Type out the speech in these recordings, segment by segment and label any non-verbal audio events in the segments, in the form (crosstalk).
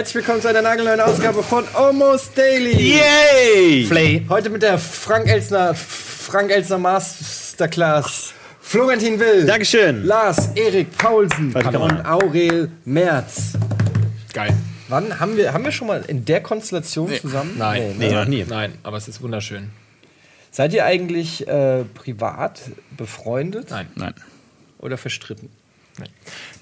Herzlich willkommen zu einer nagelneuen Ausgabe von Almost Daily. Yay! Play. Heute mit der Frank Elsner, Frank Elsner Masterclass. Florentin Will. Dankeschön. Lars Erik Paulsen Warte, komm und Aurel Merz. Geil. Wann haben wir, haben wir schon mal in der Konstellation zusammen? Nein. ne? Nee, noch nie. Nein, aber es ist wunderschön. Seid ihr eigentlich äh, privat befreundet Nein. Nein. oder verstritten? Nee.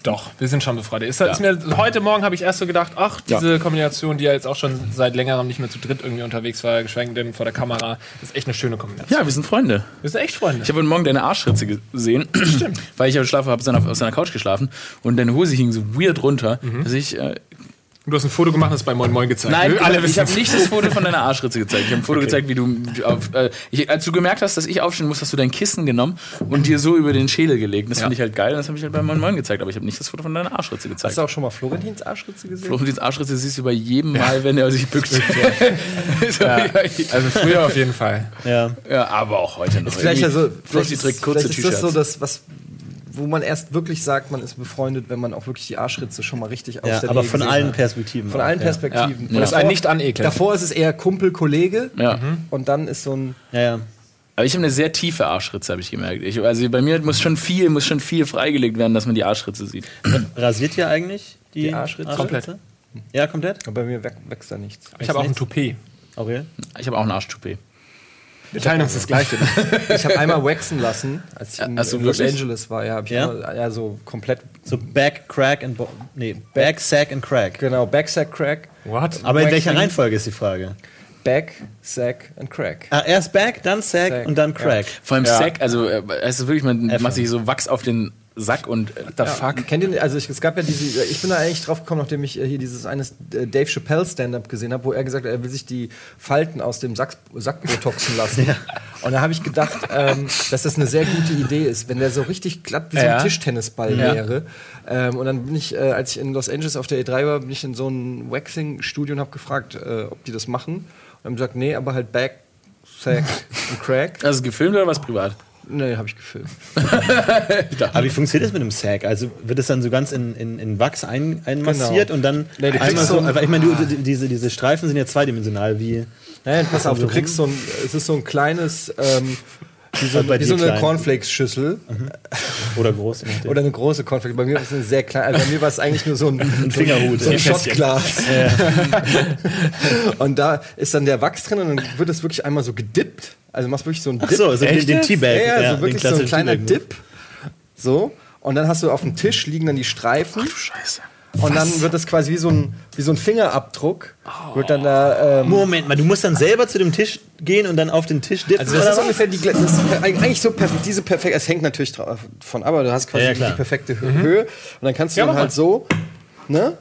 Doch, wir sind schon befreundet. Ist, ist mir, heute Morgen habe ich erst so gedacht, ach, diese Kombination, die ja jetzt auch schon seit längerem nicht mehr zu dritt irgendwie unterwegs war, geschweige denn vor der Kamera, ist echt eine schöne Kombination. Ja, wir sind Freunde. Wir sind echt Freunde. Ich habe heute Morgen deine Arschritze gesehen. Stimmt. Weil ich auf Schlafen habe auf seiner Couch geschlafen und deine Hose hing so weird runter, dass ich. Äh, du hast ein Foto gemacht und es bei Moin Moin gezeigt. nein, Wir alle ich habe nicht das Foto von deiner Arschritze gezeigt. Ich habe ein Foto gezeigt, wie du auf, äh, ich, als du gemerkt hast, dass ich aufstehen muss, hast du dein Kissen genommen und dir so über den Schädel gelegt. Das Ja. finde ich halt geil. und Das habe ich halt bei Moin Moin gezeigt, aber ich habe nicht das Foto von deiner Arschritze gezeigt. Hast du auch schon mal Florentins Arschritze gesehen? Florentins Arschritze siehst du bei jedem Mal, wenn er sich bückt. (laughs) So, ja. Also früher auf jeden Fall. ja. ja, aber auch heute noch. Vielleicht Irgendwie. also, vielleicht ist, trägt kurze vielleicht ist das T-Shirts. so das, was, wo man erst wirklich sagt, man ist befreundet, wenn man auch wirklich die Arschritze schon mal richtig aus Ja, der aber Nähe von allen hat. Perspektiven. Von allen ja. Perspektiven. Ja. Das einen nicht anekeln. Davor ist es eher Kumpel, Kollege Ja. und dann ist so ein. Ja, ja. Aber ich habe eine sehr tiefe Arschritze, habe ich gemerkt. Ich, also bei mir muss schon viel, muss schon viel freigelegt werden, dass man die Arschritze sieht. Rasiert ihr eigentlich die, Die Arschritze? Komplett. Ja, komplett? Aber bei mir wäch- wächst da nichts. Ich habe auch ein Toupet. Aurel? Ich habe auch ein Arschtoupet. Wir teilen uns das Gleiche. (laughs) Ich habe einmal waxen lassen, als ich in, in Los? Angeles war. Ja, Ja? Mal, ja so komplett. So Back, Crack and Bo Nee, Back, Sack and Crack. Genau, Backsack Crack. What? Aber in welcher. Reihenfolge ist die Frage? Back, Sack and Crack. Ah, erst Back, dann Sack, Sack, und dann Crack. Vor allem Ja. Sack, also äh, es ist wirklich, man F. macht sich so Wachs auf den Sack und äh, the fuck. Kennt ihr, also ich, es gab ja diese, ich bin da eigentlich drauf gekommen, nachdem ich äh, hier dieses eines äh, Dave Chappelle Stand-up gesehen habe, wo er gesagt hat, er will sich die Falten aus dem Sack, Sack botoxen lassen. (laughs) Und da habe ich gedacht, ähm, dass das eine sehr gute Idee ist, wenn der so richtig glatt wie so Ja. ein Tischtennisball Ja. wäre. Ähm, und dann bin ich, äh, als ich in Los Angeles auf der E3 war, bin ich in so ein Waxing-Studio und habe gefragt, äh, ob die das machen. Und haben gesagt, nee, aber halt Back, Sack (laughs) und Crack. Also gefilmt oder was privat? Nee, habe ich gefilmt. (laughs) Aber wie funktioniert das mit dem Sack? Also wird es dann so ganz in, in, in Wachs ein, einmassiert Genau. und dann Nee, du einmal kriegst so, so ich meine, die- diese, diese Streifen sind ja zweidimensional, wie Nein, pass auf, du kriegst so ein, es ist so ein kleines, ähm, wie so, wie so eine. Cornflakes-Schüssel oder groß. oder eine große Cornflakes. Bei mir war es eine sehr kleine, also bei mir war es eigentlich nur so ein, (laughs) ein Fingerhut. so ein Ja. Shotglas. (laughs) und da ist dann der Wachs drin und dann wird es wirklich einmal so gedippt. Also machst wirklich so einen Dip. Ach so, so den, den Teabag. ja, ja, so den wirklich so ein kleiner Teabag-Move. Dip. So. Und dann hast du auf dem Tisch liegen dann die Streifen. Scheiße. Und dann wird das quasi wie so ein, wie so ein Fingerabdruck. Wird dann da. Ähm, Moment mal, du musst dann selber zu dem Tisch gehen und dann auf den Tisch dippen. Also das oder ist was? ungefähr die das ist eigentlich so perfekt, diese perfekt, es hängt natürlich davon ab, aber du hast quasi Ja, ja, die perfekte Hö- Höhe und dann kannst du Ja, dann halt so, ne?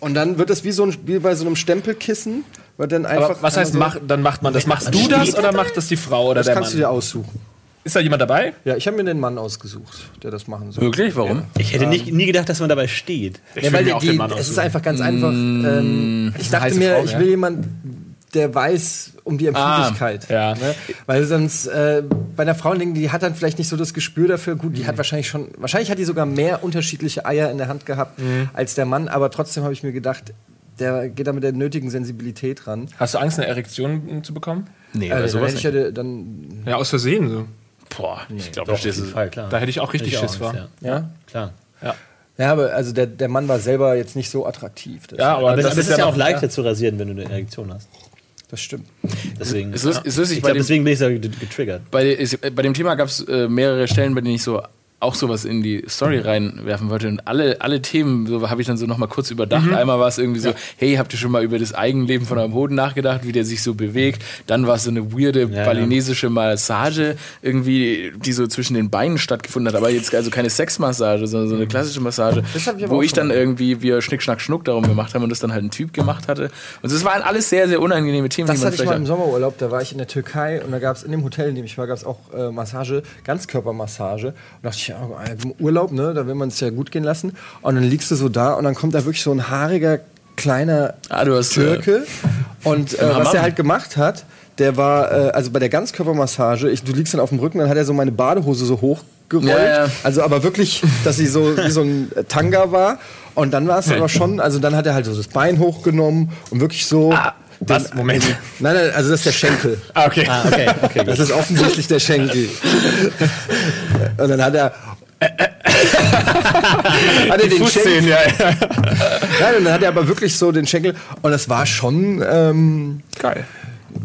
Und dann wird das wie so ein, wie bei so einem Stempelkissen, wird dann einfach Aber was heißt, mach, dann macht man das? Machst du das oder macht das die Frau oder das der kannst du Mann? dir aussuchen. Ist da jemand dabei? Ja, ich habe mir den Mann ausgesucht, der das machen soll. Wirklich? Warum? Ich hätte nicht, nie gedacht, dass man dabei steht. Ich Ja, will weil mir die, auch die, den Mann es ist einfach ganz einfach. Ähm, ich dachte mir, Frau, ich ja. will jemanden, der weiß um die Empfindlichkeit. ja. Ne? Weil sonst äh, bei einer Frau, die hat dann vielleicht nicht so das Gespür dafür. Gut, die hat wahrscheinlich schon, wahrscheinlich hat die sogar mehr unterschiedliche Eier in der Hand gehabt als der Mann, aber trotzdem habe ich mir gedacht, der geht da mit der nötigen Sensibilität ran. Hast du Angst, eine Erektion äh, zu bekommen? Nee, Äh, aber dann, sowas ja, dann, Ja, aus Versehen so. Boah, ich glaube, Doch, da hätte ich auch richtig Hätte ich Schiss auch vor. Angst, ja. ja. Klar. Ja. Ja, aber also der, der Mann war selber jetzt nicht so attraktiv. Das, Ja, aber, Aber das, es ist ja noch- auch leichter zu rasieren, wenn du eine Ererektion hast. das stimmt. Deswegen. Ist lustig, ist lustig ich bei, glaube, dem, deswegen bin ich so getriggert. bei, ist, bei dem Thema gab es äh, mehrere Stellen, bei denen ich so auch sowas in die Story reinwerfen wollte. Und alle, alle Themen so habe ich dann so nochmal kurz überdacht. Einmal war es irgendwie so, hey, habt ihr schon mal über das Eigenleben von eurem Hoden nachgedacht, wie der sich so bewegt? Dann war es so eine weirde ja. balinesische Massage, irgendwie, die so zwischen den Beinen stattgefunden hat. Aber jetzt also keine Sexmassage, sondern so eine klassische Massage, ich wo ich dann irgendwie wir Schnick, Schnack, Schnuck darum gemacht haben und das dann halt ein Typ gemacht hatte. Und es waren alles sehr, sehr unangenehme Themen, Das die man hatte ich mal im. Sommerurlaub, da war ich in der Türkei und da gab es in dem Hotel, in dem ich war, gab es auch äh, Massage, Ganzkörpermassage. Und da dachte ich, ja, im Urlaub, ne, da will man es ja gut gehen lassen. Und dann liegst du so da und dann kommt da wirklich so ein haariger, kleiner Ah. Äh, Türke. Und (laughs) äh, was der halt gemacht hat, der war, äh, also bei der Ganzkörpermassage, ich, du liegst dann auf dem Rücken, dann hat er so meine Badehose so hochgerollt. Ja, ja. Also aber wirklich, dass sie so wie so ein Tanga war. Und dann war es aber schon, also dann hat er halt so das Bein hochgenommen und wirklich so. Ah, was? Moment. Nein, nein, also das ist der Schenkel. Ah, okay. Ah, okay, okay. Das ist offensichtlich der Schenkel. Und dann hat er. (laughs) hat er den Schenkel. Ja, ja. Nein, und dann hat er aber wirklich so den Schenkel. Und das war schon ähm, Geil.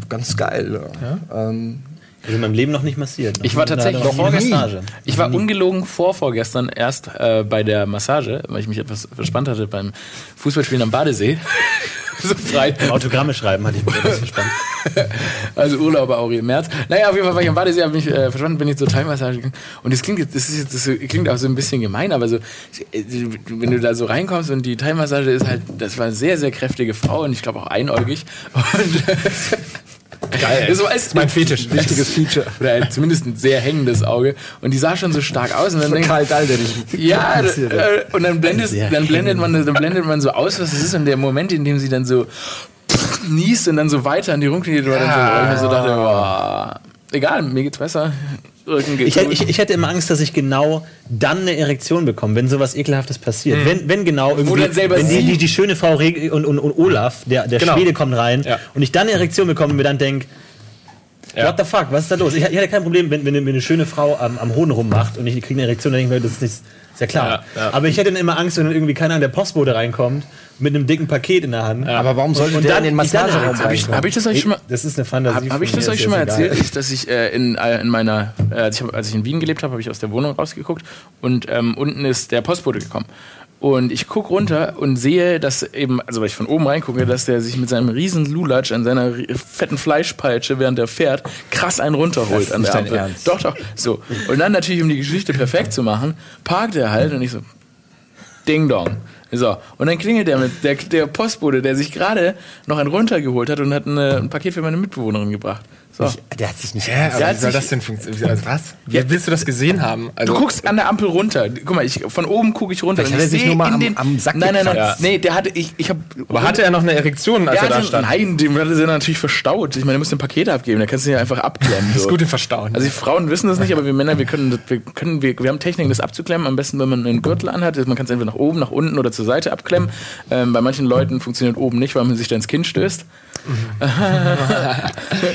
ganz geil. Ja. Ähm, Ist in meinem Leben noch nicht massiert. Ich war tatsächlich noch vorgestern. Ich war ungelogen vor vorgestern erst äh, bei der Massage, weil ich mich etwas verspannt hatte beim Fußballspielen am Badesee. (laughs) so frei. Autogramme schreiben hatte ich mir etwas gespannt. (laughs) Also Urlauber auch im März. Naja, auf jeden Fall war ich am Badesee, habe mich äh, verstanden, bin ich zur Thai-Massage gegangen. Und das klingt jetzt, das ist das klingt auch so ein bisschen gemein, aber so, äh, wenn du da so reinkommst und die Thai-Massage ist halt, das war eine sehr, sehr kräftige Frau und ich glaube auch einäugig. Und (laughs) Geil. So als Mein Fetisch. wichtiges Feature. oder zumindest ein sehr hängendes Auge. Und die sah schon so stark aus. Und dann denk, Karl Dahl, der dich ja, äh, und dann blendet, dann blendet man, dann blendet man so aus, was es ist. Und der Moment, in dem sie dann so niest und dann so weiter an die Runkel geht, war dann so, ich so dachte, boah, egal, mir geht's besser. Geht Ich, ich, ich hätte immer Angst, dass ich genau dann eine Erektion bekomme, wenn sowas Ekelhaftes passiert. Wenn, wenn genau irgendwie, wenn die, die, die schöne Frau Reg und, und, und Olaf, der, der Genau. Schwede, kommt rein Ja. und ich dann eine Erektion bekomme und mir dann denke, Ja. what the fuck, was ist da los? Ich, ich hätte kein Problem, wenn, wenn, eine- wenn eine schöne Frau am, am Hoden rummacht und ich kriege eine Erektion, dann denke ich mir, das ist, nicht, ist ja klar. Ja, ja. Aber ich hätte dann immer Angst, wenn dann irgendwie keiner an der Postbote reinkommt mit einem dicken Paket in der Hand. Aber warum sollte Und der dann- in den Massageraum Hab ich, hab ich das euch schon mal... Das ist eine Fantasie. Habe hab ich das euch schon mal erzählt, egal. ich, dass ich, äh, in, äh, in meiner, äh, als, ich, als ich in Wien gelebt habe, habe ich aus der Wohnung rausgeguckt und ähm, unten ist der Postbote gekommen. Und ich guck runter und sehe, dass eben, also weil ich von oben reingucke, dass der sich mit seinem riesen Lulatsch an seiner fetten Fleischpeitsche, während er fährt, krass einen runterholt an der Ampel. Doch, doch. So. Und dann natürlich, um die Geschichte perfekt zu machen, parkt er halt und ich so, Ding Dong. So, und dann klingelt der mit der, der Postbote, der sich gerade noch einen runtergeholt hat und hat eine, ein Paket für meine Mitbewohnerin gebracht. So. Der hat sich nicht. Hä, aber Der wie soll das denn funktionieren? Also was? (laughs) Wie willst du das gesehen haben? Also, Du guckst an der Ampel runter. Guck mal, ich, von oben gucke ich runter. Vielleicht und hat ich er sich nur mal am- den, am Sack Nein, nein, nein. gekratzt. Nee, der hatte, ich, ich hab, aber hatte er noch eine Erektion, als er da stand? Nein, dem hatte sie natürlich verstaut. Ich meine, der muss den Paket abgeben, da kannst du ihn ja einfach abklemmen. (laughs) Das ist So. gut im Verstauen. Also die Frauen wissen das nicht, aber wir Männer, wir können, wir können, wir, wir haben Techniken, das abzuklemmen. Am besten, wenn man einen Gürtel anhat. Man kann es entweder nach oben, nach unten oder zur Seite abklemmen. Ähm, bei manchen Leuten funktioniert oben nicht, weil man sich da ins Kinn stößt. (laughs)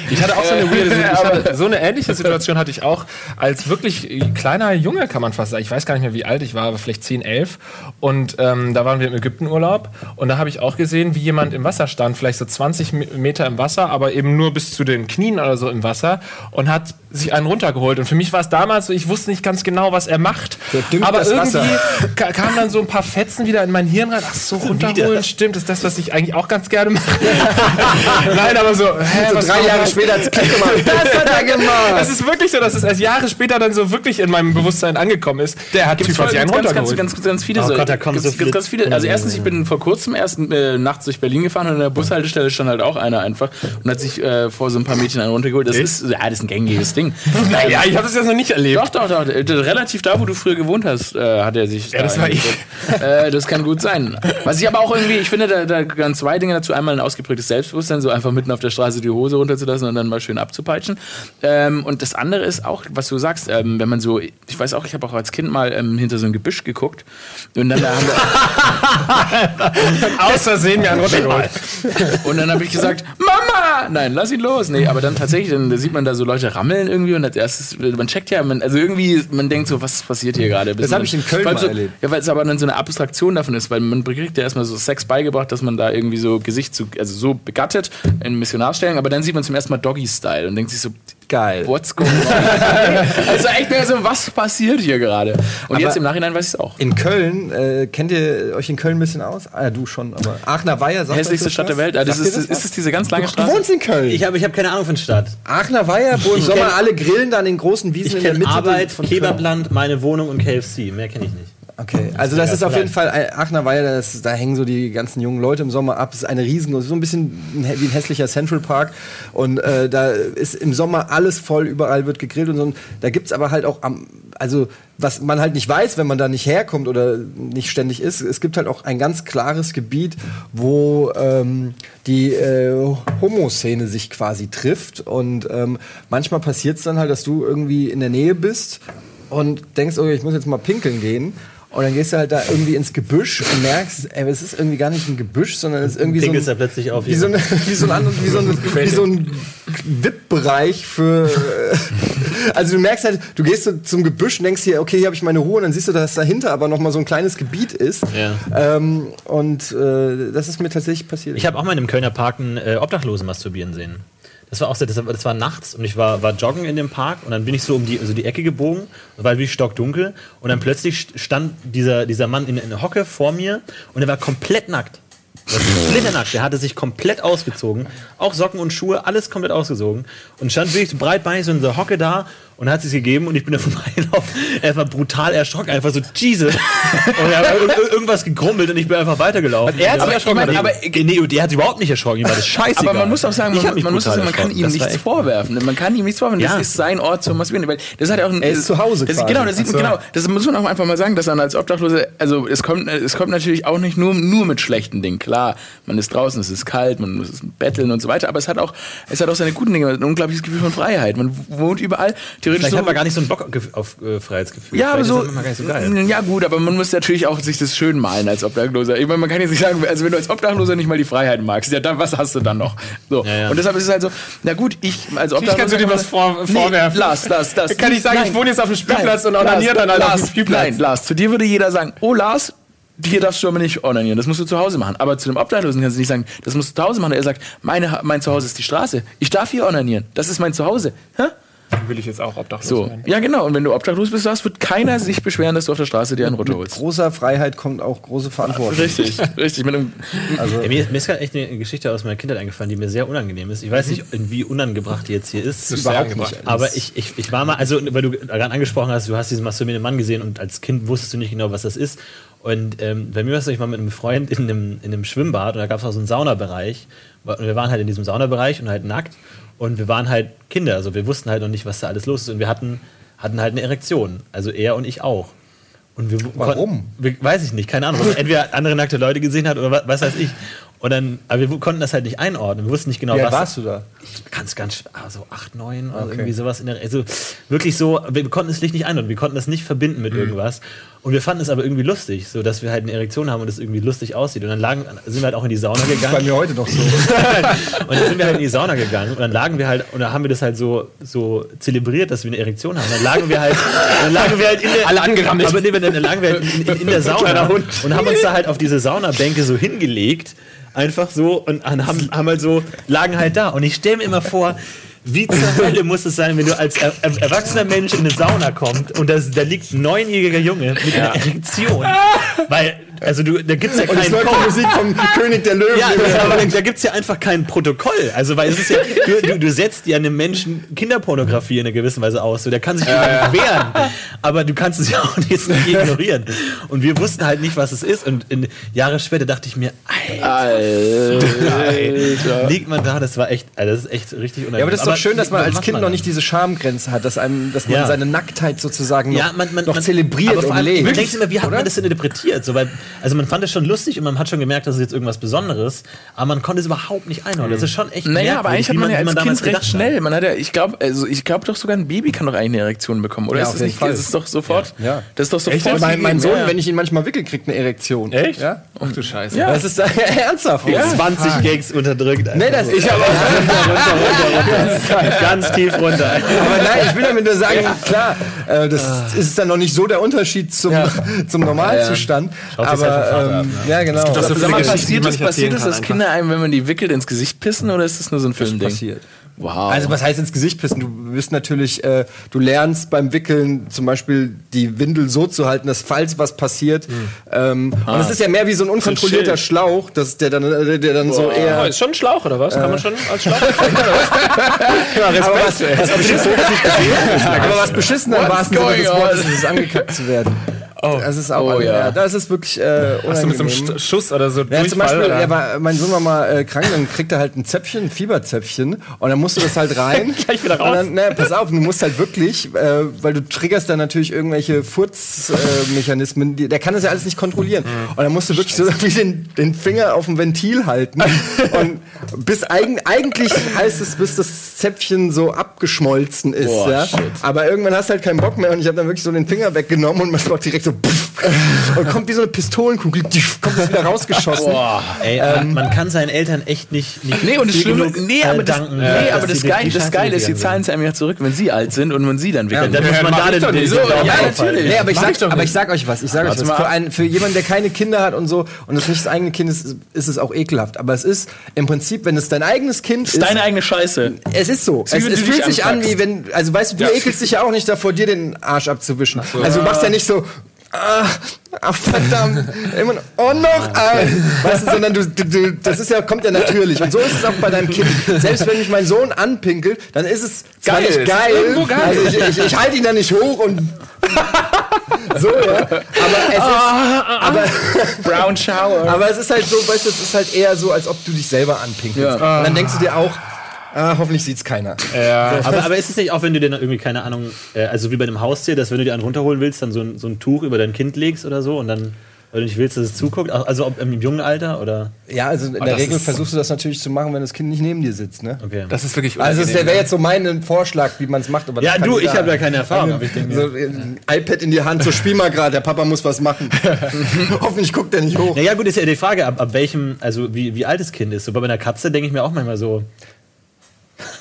Ich hatte auch so eine weirde, (laughs) hatte, so eine ähnliche Situation hatte ich auch als wirklich kleiner Junge, kann man fast sagen. Ich weiß gar nicht mehr, wie alt ich war, aber vielleicht 10, 11. Und ähm, da waren wir im Ägyptenurlaub und da habe ich auch gesehen, wie jemand im Wasser stand, vielleicht so 20 Me- Meter im Wasser, aber eben nur bis zu den Knien oder so im Wasser und hat sich einen runtergeholt. Und für mich war es damals so, ich wusste nicht ganz genau, was er macht. Aber irgendwie Wasser. ka- kamen dann so ein paar Fetzen wieder in mein Hirn rein. Ach so, runterholen, stimmt, das ist das, was ich eigentlich auch ganz gerne mache. (laughs) Nein, aber so, hä, So drei Jahre später als Klick gemacht. (laughs) Das hat er (laughs) gemacht. Es ist wirklich so, dass es erst Jahre später dann so wirklich in meinem Bewusstsein angekommen ist. Der hat Gibt's Typ hat sich einen ganz, ganz, runtergeholt. ganz, ganz, viele Oh so. Gott, da kommen so viele ganz viele. Also erstens, ich bin vor kurzem erst äh, nachts durch Berlin gefahren und an der Bushaltestelle stand halt auch einer einfach und hat sich äh, vor so ein paar Mädchen einen runtergeholt. Das ist, ja, das ist ein gängiges Ding. (laughs) ja, ich habe das jetzt noch nicht erlebt. Doch, doch, doch. Äh, Relativ da, wo du früher gewohnt hast, äh, hat er sich. Ja, das da war ich. Äh, das kann gut sein. Was ich aber auch irgendwie, ich finde, da, da gehören zwei Dinge dazu. Einmal ein ausgeprägtes Selbstbewusstsein, so einfach mitten auf der Straße die Hose runterzulassen und dann mal schön abzupeitschen. Ähm, und das andere ist auch, was du sagst, ähm, wenn man so, ich weiß auch, ich habe auch als Kind mal ähm, hinter so ein Gebüsch geguckt und dann da haben wir, (laughs) Aus Versehen mir einen runtergeholt. und dann habe ich gesagt, Mama! Nein, lass ihn los. Nee, aber dann tatsächlich, dann sieht man da so Leute rammeln irgendwie und als erstes, man checkt ja, man, also irgendwie, man denkt so, was passiert hier gerade? Bis Das hab man- ich in Köln mal so, erlebt. Ja, weil es aber dann so eine Abstraktion davon ist, weil man kriegt ja erstmal so Sex beigebracht, dass man da irgendwie so Gesicht zu, also so begattet in Missionarstellung, aber dann sieht man zum ersten Mal Doggy-Style und denkt sich so, Geil. what's going on? (laughs) also echt mehr so, was passiert hier gerade? Und jetzt im Nachhinein weiß ich es auch. In Köln, äh, kennt ihr euch in Köln ein bisschen aus? Ah, du schon, aber Aachener Weiher, sagt Hässlichste das Stadt der? Welt. Ah, das ist, ihr ist, es diese ganz lange Du Straße? wohnst in Köln. Ich habe ich hab keine Ahnung von Stadt. Aachener Weiher, wo im Sommer alle grillen da an den großen Wiesen Ich in der Mitte Arbeit, von. Kebabland, meine Wohnung und KFC. Mehr kenne ich nicht. Okay, also das Ja, ist auf jeden. Fall, äh, Aachener Weiher, das, da hängen so die ganzen jungen Leute im Sommer ab. Es ist eine riesen, so ein bisschen wie ein hässlicher Central Park. Und äh, da ist im Sommer alles voll, überall wird gegrillt und so. Und da gibt's aber halt auch am, also was man halt nicht weiß, wenn man da nicht herkommt oder nicht ständig ist, es gibt halt auch ein ganz klares Gebiet, wo ähm, die äh, Homo-Szene sich quasi trifft. Und ähm, manchmal passiert es dann halt, dass du irgendwie in der Nähe bist und denkst, oh, ich muss jetzt mal pinkeln gehen. Und dann gehst du halt da irgendwie ins Gebüsch und merkst, ey, es ist irgendwie gar nicht ein Gebüsch, sondern es ist irgendwie so Pinkelst da ein, plötzlich auf. wie so, eine, wie so ein, anderes- wie so ein, (laughs) wie so ein VIP-Bereich für. äh, Also du merkst halt, du gehst so zum Gebüsch und denkst hier, okay, hier habe ich meine Ruhe, und dann siehst du, dass dahinter aber noch mal so ein kleines Gebiet ist. Ja. Ähm, und äh, das ist mir tatsächlich passiert. Ich habe auch mal in einem Kölner Park einen äh, Obdachlosen masturbieren sehen. Das war auch so, das das war nachts und ich war, war joggen in dem Park und dann bin ich so um die, also die Ecke gebogen, war wirklich stockdunkel und dann plötzlich stand dieser, dieser Mann in, in einer Hocke vor mir und er war komplett nackt. Er Splitternackt, der hatte sich komplett ausgezogen. Auch Socken und Schuhe, alles komplett ausgezogen. Und stand wirklich breitbeinig so in der Hocke da und hat es gegeben und ich bin da vorbeigelaufen. (laughs) Er war brutal erschrocken, einfach so, Jesus. Und er hat ir- ir- irgendwas gegrummelt und ich bin einfach weitergelaufen. er hat sich erschrocken, ich meine, aber- nee, der hat sich überhaupt nicht erschrocken, ihm war das scheißegal. (laughs) Aber man muss auch sagen, man, man, muss auch sagen, man kann ihm nichts vorwerfen. Man kann ihm nichts vorwerfen. Ja. Das ist sein Ort zum Masturbieren. Weil das hat auch ein, Er ist zu Hause Das, quasi. genau, das sieht, genau, das muss man auch einfach mal sagen, dass dann als Obdachlose, also es kommt, es kommt natürlich auch nicht nur, nur mit schlechten Dingen. Klar, man ist draußen, es ist kalt, man muss betteln und so weiter, aber es hat auch, es hat auch seine guten Dinge, ein unglaubliches Gefühl von Freiheit. Man wohnt überall, theoretisch Vielleicht so, hat man gar nicht so einen Bock auf- äh, Freiheitsgefühl. ja, aber so, so geil. ja gut, aber man muss natürlich auch sich das schön malen als Obdachloser. Ich meine, man kann jetzt nicht sagen, also wenn du als Obdachloser nicht mal die Freiheit magst, ja, dann was hast du dann noch? So. Ja, ja. Und deshalb ist es halt so, na gut, ich als Obdachloser kannst du dir kann was vor- vorwerfen. Nee, Lars, Lars, das. Kann ich sagen, ich wohne jetzt auf dem Spielplatz und onaniere dann halt auf dem Spielplatz? Nein, Lars, zu dir würde jeder sagen, oh Lars, hier darfst du aber nicht onanieren, das musst du zu Hause machen. Aber zu dem Obdachlosen kannst du nicht sagen, das musst du zu Hause machen. Er sagt, meine, mein Zuhause ist die Straße. Ich darf hier onanieren. Das ist mein Zuhause. Hä? Will ich jetzt auch obdachlos So. werden. Ja, genau. Und wenn du obdachlos bist, Lars, wird keiner sich beschweren, dass du auf der Straße dir einen Runter holst. großer Freiheit kommt auch große Verantwortung. Richtig, richtig. Mit einem, Also, Ja, mir, mir ist gerade echt eine Geschichte aus meiner Kindheit eingefallen, die mir sehr unangenehm ist. Ich weiß nicht, wie unangebracht die jetzt hier ist. überhaupt nicht. Aber ich, ich, ich war mal, also weil du gerade angesprochen hast, du hast diesen masturbierenden Mann gesehen und als Kind wusstest du nicht genau, was das ist. Und ähm, bei mir war es so, ich war mit einem Freund in einem, in einem Schwimmbad und da gab es auch so einen Saunabereich. Und wir waren halt in diesem Saunabereich und halt nackt. Und wir waren halt Kinder, also wir wussten halt noch nicht, was da alles los ist. Und wir hatten, hatten halt eine Erektion. Also er und ich auch. Und wir Warum? wir, weiß ich nicht, keine Ahnung. ob (laughs) Entweder andere nackte Leute gesehen hat oder was, was weiß ich. Und dann, aber wir konnten das halt nicht einordnen. Wir wussten nicht genau, Wie alt was. warst du da? Ich ganz, ah, so 8, 9 oder Okay. irgendwie sowas in der, also wirklich so, wir konnten es nicht einordnen, wir konnten das nicht verbinden Mhm. mit irgendwas. Und wir fanden es aber irgendwie lustig, so dass wir halt eine Erektion haben und es irgendwie lustig aussieht. Und dann lagen, sind wir halt auch in die Sauna Bei gegangen. mir heute noch so. (laughs) und dann sind wir halt in die Sauna gegangen und dann lagen wir halt, und dann haben wir das halt so, so zelebriert, dass wir eine Erektion haben. Dann lagen wir halt, dann lagen wir halt in der, Alle angerammelt. aber nee, dann lagen wir halt in, in, in der Sauna und haben uns da halt auf diese Saunabänke so hingelegt, einfach so und haben, haben halt so, lagen halt da. Und ich stelle mir immer vor, wie zur (laughs) Hölle muss es sein, wenn du als er, er, erwachsener Mensch in eine Sauna kommst und das, da liegt ein neunjähriger Junge mit einer Erektion. (laughs) Weil, also du, da gibt's ja Und es keinen läuft die Musik vom König der Löwen. ja, aber da gibt es ja einfach kein Protokoll. Also, weil es ist ja, du, du, du setzt ja einem Menschen Kinderpornografie in einer gewissen Weise aus. So, der kann sich ja, nicht wehren. Aber du kannst es ja auch nicht ignorieren. Und wir wussten halt nicht, was es ist. Und in, Jahre später dachte ich mir, Alter. liegt man da, das war echt, also das ist echt richtig unangenehm. Ja, aber das ist doch schön, dass man als Kind man noch nicht diese Schamgrenze hat, dass, einem, dass man Ja. seine Nacktheit sozusagen noch, ja, man, man, noch man, zelebriert aber vor und allem, lebt. Denkt immer, wie hat oder? man das denn interpretiert? So, weil, also man fand es schon lustig und man hat schon gemerkt, dass es jetzt irgendwas Besonderes, aber man konnte es überhaupt nicht einordnen. Das ist schon echt Naja, aber eigentlich hat wie man ja als damals Kind recht schnell. Man hat ja, ich glaube, also ich glaube doch sogar ein Baby kann doch eigentlich eine Erektion bekommen, oder? Ja, ist das nicht? Fall. Das ist doch sofort. Ja. Ja. Das ist doch sofort. Echt? mein, mein Sohn, ja, ja. wenn ich ihn manchmal wickel, kriegt eine Erektion. Echt? Ja? Ach du Scheiße. Ja. Das ist äh, (laughs) ernsthaft. Ja. 20 Gags unterdrückt. Nee, das ich aber. Ganz tief runter. Aber nein, ich will damit nur sagen, klar, äh, das ist dann noch nicht so der Unterschied zum, zum Normalzustand. Vom aber Vater ähm, ja, genau. doch so Das viele Sag mal, Geschichten, die passiert es, passiert es, dass. Kinder einem, wenn man die wickelt, ins Gesicht pissen oder ist das nur so ein Filmding? passiert. Wow. Also was heißt ins Gesicht pissen? Du bist natürlich, äh, du lernst beim Wickeln zum Beispiel die Windel so zu halten, dass falls was passiert, ähm, und es ist ja mehr wie so ein unkontrollierter Schild. Schlauch, dass der dann, äh, der dann so Oh, eher. ist schon ein Schlauch, oder was? Kann man schon als Schlauch aber was, was, beschissen, aber was beschissener war es Wortes, on? ist es angekackt zu werden. Oh. Das ist auch, Oh, ja. ja. das ist wirklich äh, Hast du mit so einem unangenehm. Schuss oder so Ja, zum Beispiel, oder? er war, mein Sohn war mal äh, krank, dann kriegt er halt ein Zäpfchen, ein Fieberzäpfchen und dann musst du das halt rein. (laughs) Gleich wieder raus. Und dann, ne, pass auf, du musst halt wirklich, äh, weil du triggerst dann natürlich irgendwelche Furzmechanismen, die- der kann das ja alles nicht kontrollieren. Mhm. Und dann musst du wirklich so wie den, den Finger auf dem Ventil halten (laughs) und bis eigen, eigentlich heißt es, bis das Zäpfchen so abgeschmolzen ist. Boah, ja? shit. Aber irgendwann hast du halt keinen Bock mehr und ich habe dann wirklich so den Finger weggenommen und man (laughs) macht direkt so pff, und kommt wie so eine Pistolenkugel, die kommt wieder rausgeschossen. Ey, ähm, man kann seinen Eltern echt nicht, nicht Nee, und das Schlimme, nee, äh, aber das, danken, nee, aber das, sie Geil, die das Geile ist, die zahlen es einem ja zurück, wenn sie alt sind und man sie dann sind. Ja, dann muss man da den den So, ja, natürlich. Nee, aber ich, sag, ich doch aber ich sag euch was, ich sag euch was. mal Für, einen, für jemanden, der keine Kinder hat und so, und es nicht das eigene Kind ist, ist es auch ekelhaft. Aber es ist im Prinzip, wenn es dein eigenes Kind ist, Deine eigene Scheiße. es ist so. Es, wenn es fühlt sich an, wie wenn, also weißt du, du ekelst dich ja auch nicht davor, dir den Arsch abzuwischen. Also du machst ja nicht so, ah, ach verdammt, immer noch, oh noch ein, weißt du, sondern du, du, du, das ist ja, kommt ja natürlich. Und so ist es auch bei deinem Kind. Selbst wenn mich mein Sohn anpinkelt, dann ist es zwar Geil, nicht geil, geil. also ich, ich, ich halte ihn da nicht hoch und (laughs) so, ja. Aber es ist, aber, Brown Shower. aber es ist halt so, weißt du, es ist halt eher so, als ob du dich selber anpinkelst. Ja. Und dann denkst du dir auch, ah, hoffentlich sieht's keiner. Aber, aber ist es nicht auch, wenn du dir dann irgendwie, keine Ahnung, äh, also wie bei einem Haustier, dass wenn du dir einen runterholen willst, dann so ein, so ein Tuch über dein Kind legst oder so und dann, weil du nicht willst, dass es zuguckt? Also ob im jungen Alter oder? Ja, also in der das Regel versuchst du das natürlich zu machen, wenn das Kind nicht neben dir sitzt, ne? Okay. Das ist wirklich Also das unangenehm, wäre jetzt so mein Vorschlag, wie man es macht. Aber ja, das du, ich habe ja keine Erfahrung. ich denke So, ein iPad in die Hand, so spiel mal gerade, der Papa muss was machen. (laughs) Hoffentlich guckt er nicht hoch. Naja, gut, ist ja die Frage, ab, ab welchem, also wie, wie alt das Kind ist. So bei einer Katze denke ich mir auch manchmal so.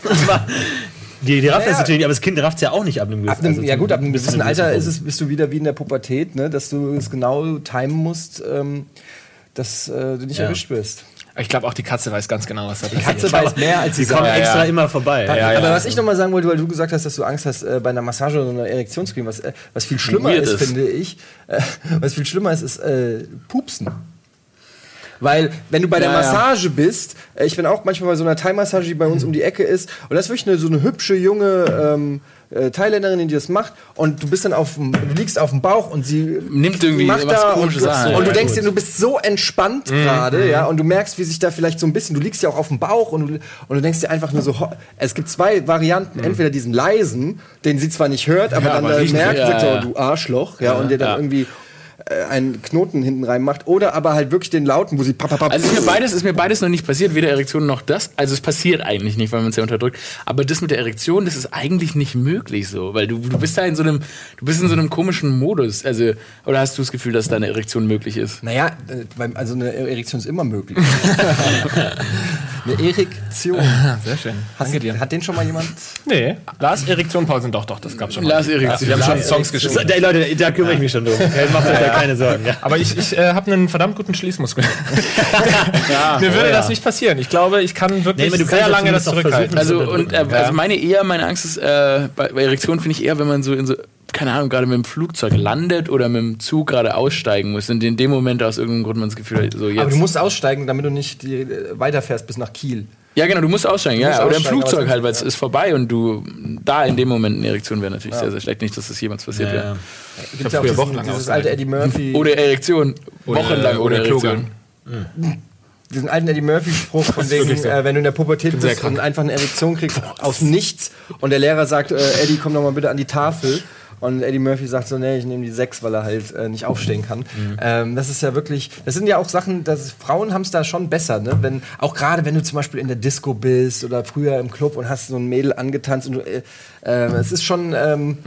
Aber (laughs) die, die rafft Naja. das natürlich, aber das Kind rafft es ja auch nicht ab einem gewissen einem, also ja gut, ab einem gewissen Alter ist es, bist du wieder wie in der Pubertät, ne? dass du es genau timen musst, ähm, dass äh, du nicht Ja. erwischt wirst. Ich glaube auch die Katze weiß ganz genau, was da passiert. Katze weiß mehr als sie Die kommen sagt. extra ja. immer vorbei. Ja, Aber ja. was ich noch mal sagen wollte, weil du gesagt hast, dass du Angst hast äh, bei einer Massage oder einer Erektion zu kriegen, was, äh, was viel schlimmer ist, ist. finde ich, äh, was viel schlimmer ist, ist äh, Pupsen. Weil, wenn du bei der Ja, ja. Massage bist, äh, ich bin auch manchmal bei so einer Thai-Massage, die bei uns um die Ecke ist, und das ist wirklich eine, so eine hübsche, junge ähm, äh, Thailänderin, die das macht, und du bist dann auf dem, du liegst auf dem Bauch und sie Nimmt irgendwie macht was da komisches und, an. und du Ja, denkst dir, du bist so entspannt gerade, ja, und du merkst, wie sich da vielleicht so ein bisschen, du liegst ja auch auf dem Bauch und du, und du denkst dir einfach nur so, es gibt zwei Varianten, entweder diesen leisen, den sie zwar nicht hört, aber Ja, dann aber riecht merkt, nicht. sagt Ja, ja. du Arschloch, ja, und der dann ja. irgendwie einen Knoten hinten rein macht, oder aber halt wirklich den lauten, wo sie papapap. Also ist mir beides ist mir beides noch nicht passiert, weder Erektion noch das. Also es passiert eigentlich nicht, weil man es ja unterdrückt. Aber das mit der Erektion, das ist eigentlich nicht möglich so, weil du, du bist da in so einem, du bist in so einem komischen Modus. Also oder hast du das Gefühl, dass da eine Erektion möglich ist? Naja, äh, also eine Erektion ist immer möglich. (laughs) eine Erektion. (laughs) Sehr schön. Hast, Danke dir. Hat den schon mal jemand? Nee, Lars Erektion Pausen, doch, doch, das gab's schon. mal. Lars Erektion. Wir haben schon Songs geschrieben. So, ey, Leute, da kümmere ich mich schon drum. Ja, macht euch da keine Sorgen. Ja. Aber ich, ich äh, habe einen verdammt guten Schließmuskel. (laughs) Mir würde ja. das nicht passieren. Ich glaube, ich kann wirklich Nee, du sehr lange das zurückhalten. Also und äh, also meine eher meine Angst ist äh, bei, bei Erektion finde ich eher, wenn man so in so keine Ahnung, gerade mit dem Flugzeug landet oder mit dem Zug gerade aussteigen muss und in dem Moment aus irgendeinem Grund man das Gefühl hat, so jetzt. Aber du musst aussteigen, damit du nicht die, äh, weiterfährst bis nach Kiel. ja, genau, du musst aussteigen, musst ja, oder im aussteigen, Flugzeug halt, weil es sonst- ist vorbei und du da in dem Moment eine Erektion wäre natürlich sehr, sehr schlecht. Nicht, dass das jemals passiert Ja, wäre. ja. Gibt hab ja auch früher diesen, wochenlang dieses ausgehalten. alte Eddie Murphy, (laughs) Oder Erektion. Wochenlang ohne oder Erektion. Klogang. diesen alten Eddie Murphy-Spruch von wegen, so. äh, wenn du in der Pubertät bist krank. und einfach eine Erektion kriegst (laughs) aus nichts und der Lehrer sagt, äh, Eddie, komm doch mal bitte an die Tafel. Und Eddie Murphy sagt so, nee, ich nehme die sechs, weil er halt äh, nicht aufstehen kann. Ähm, das ist ja wirklich, das sind ja auch Sachen, dass Frauen haben es da schon besser, ne? Wenn, auch gerade wenn du zum Beispiel in der Disco bist oder früher im Club und hast so ein Mädel angetanzt und du, äh, äh, es ist schon, ähm,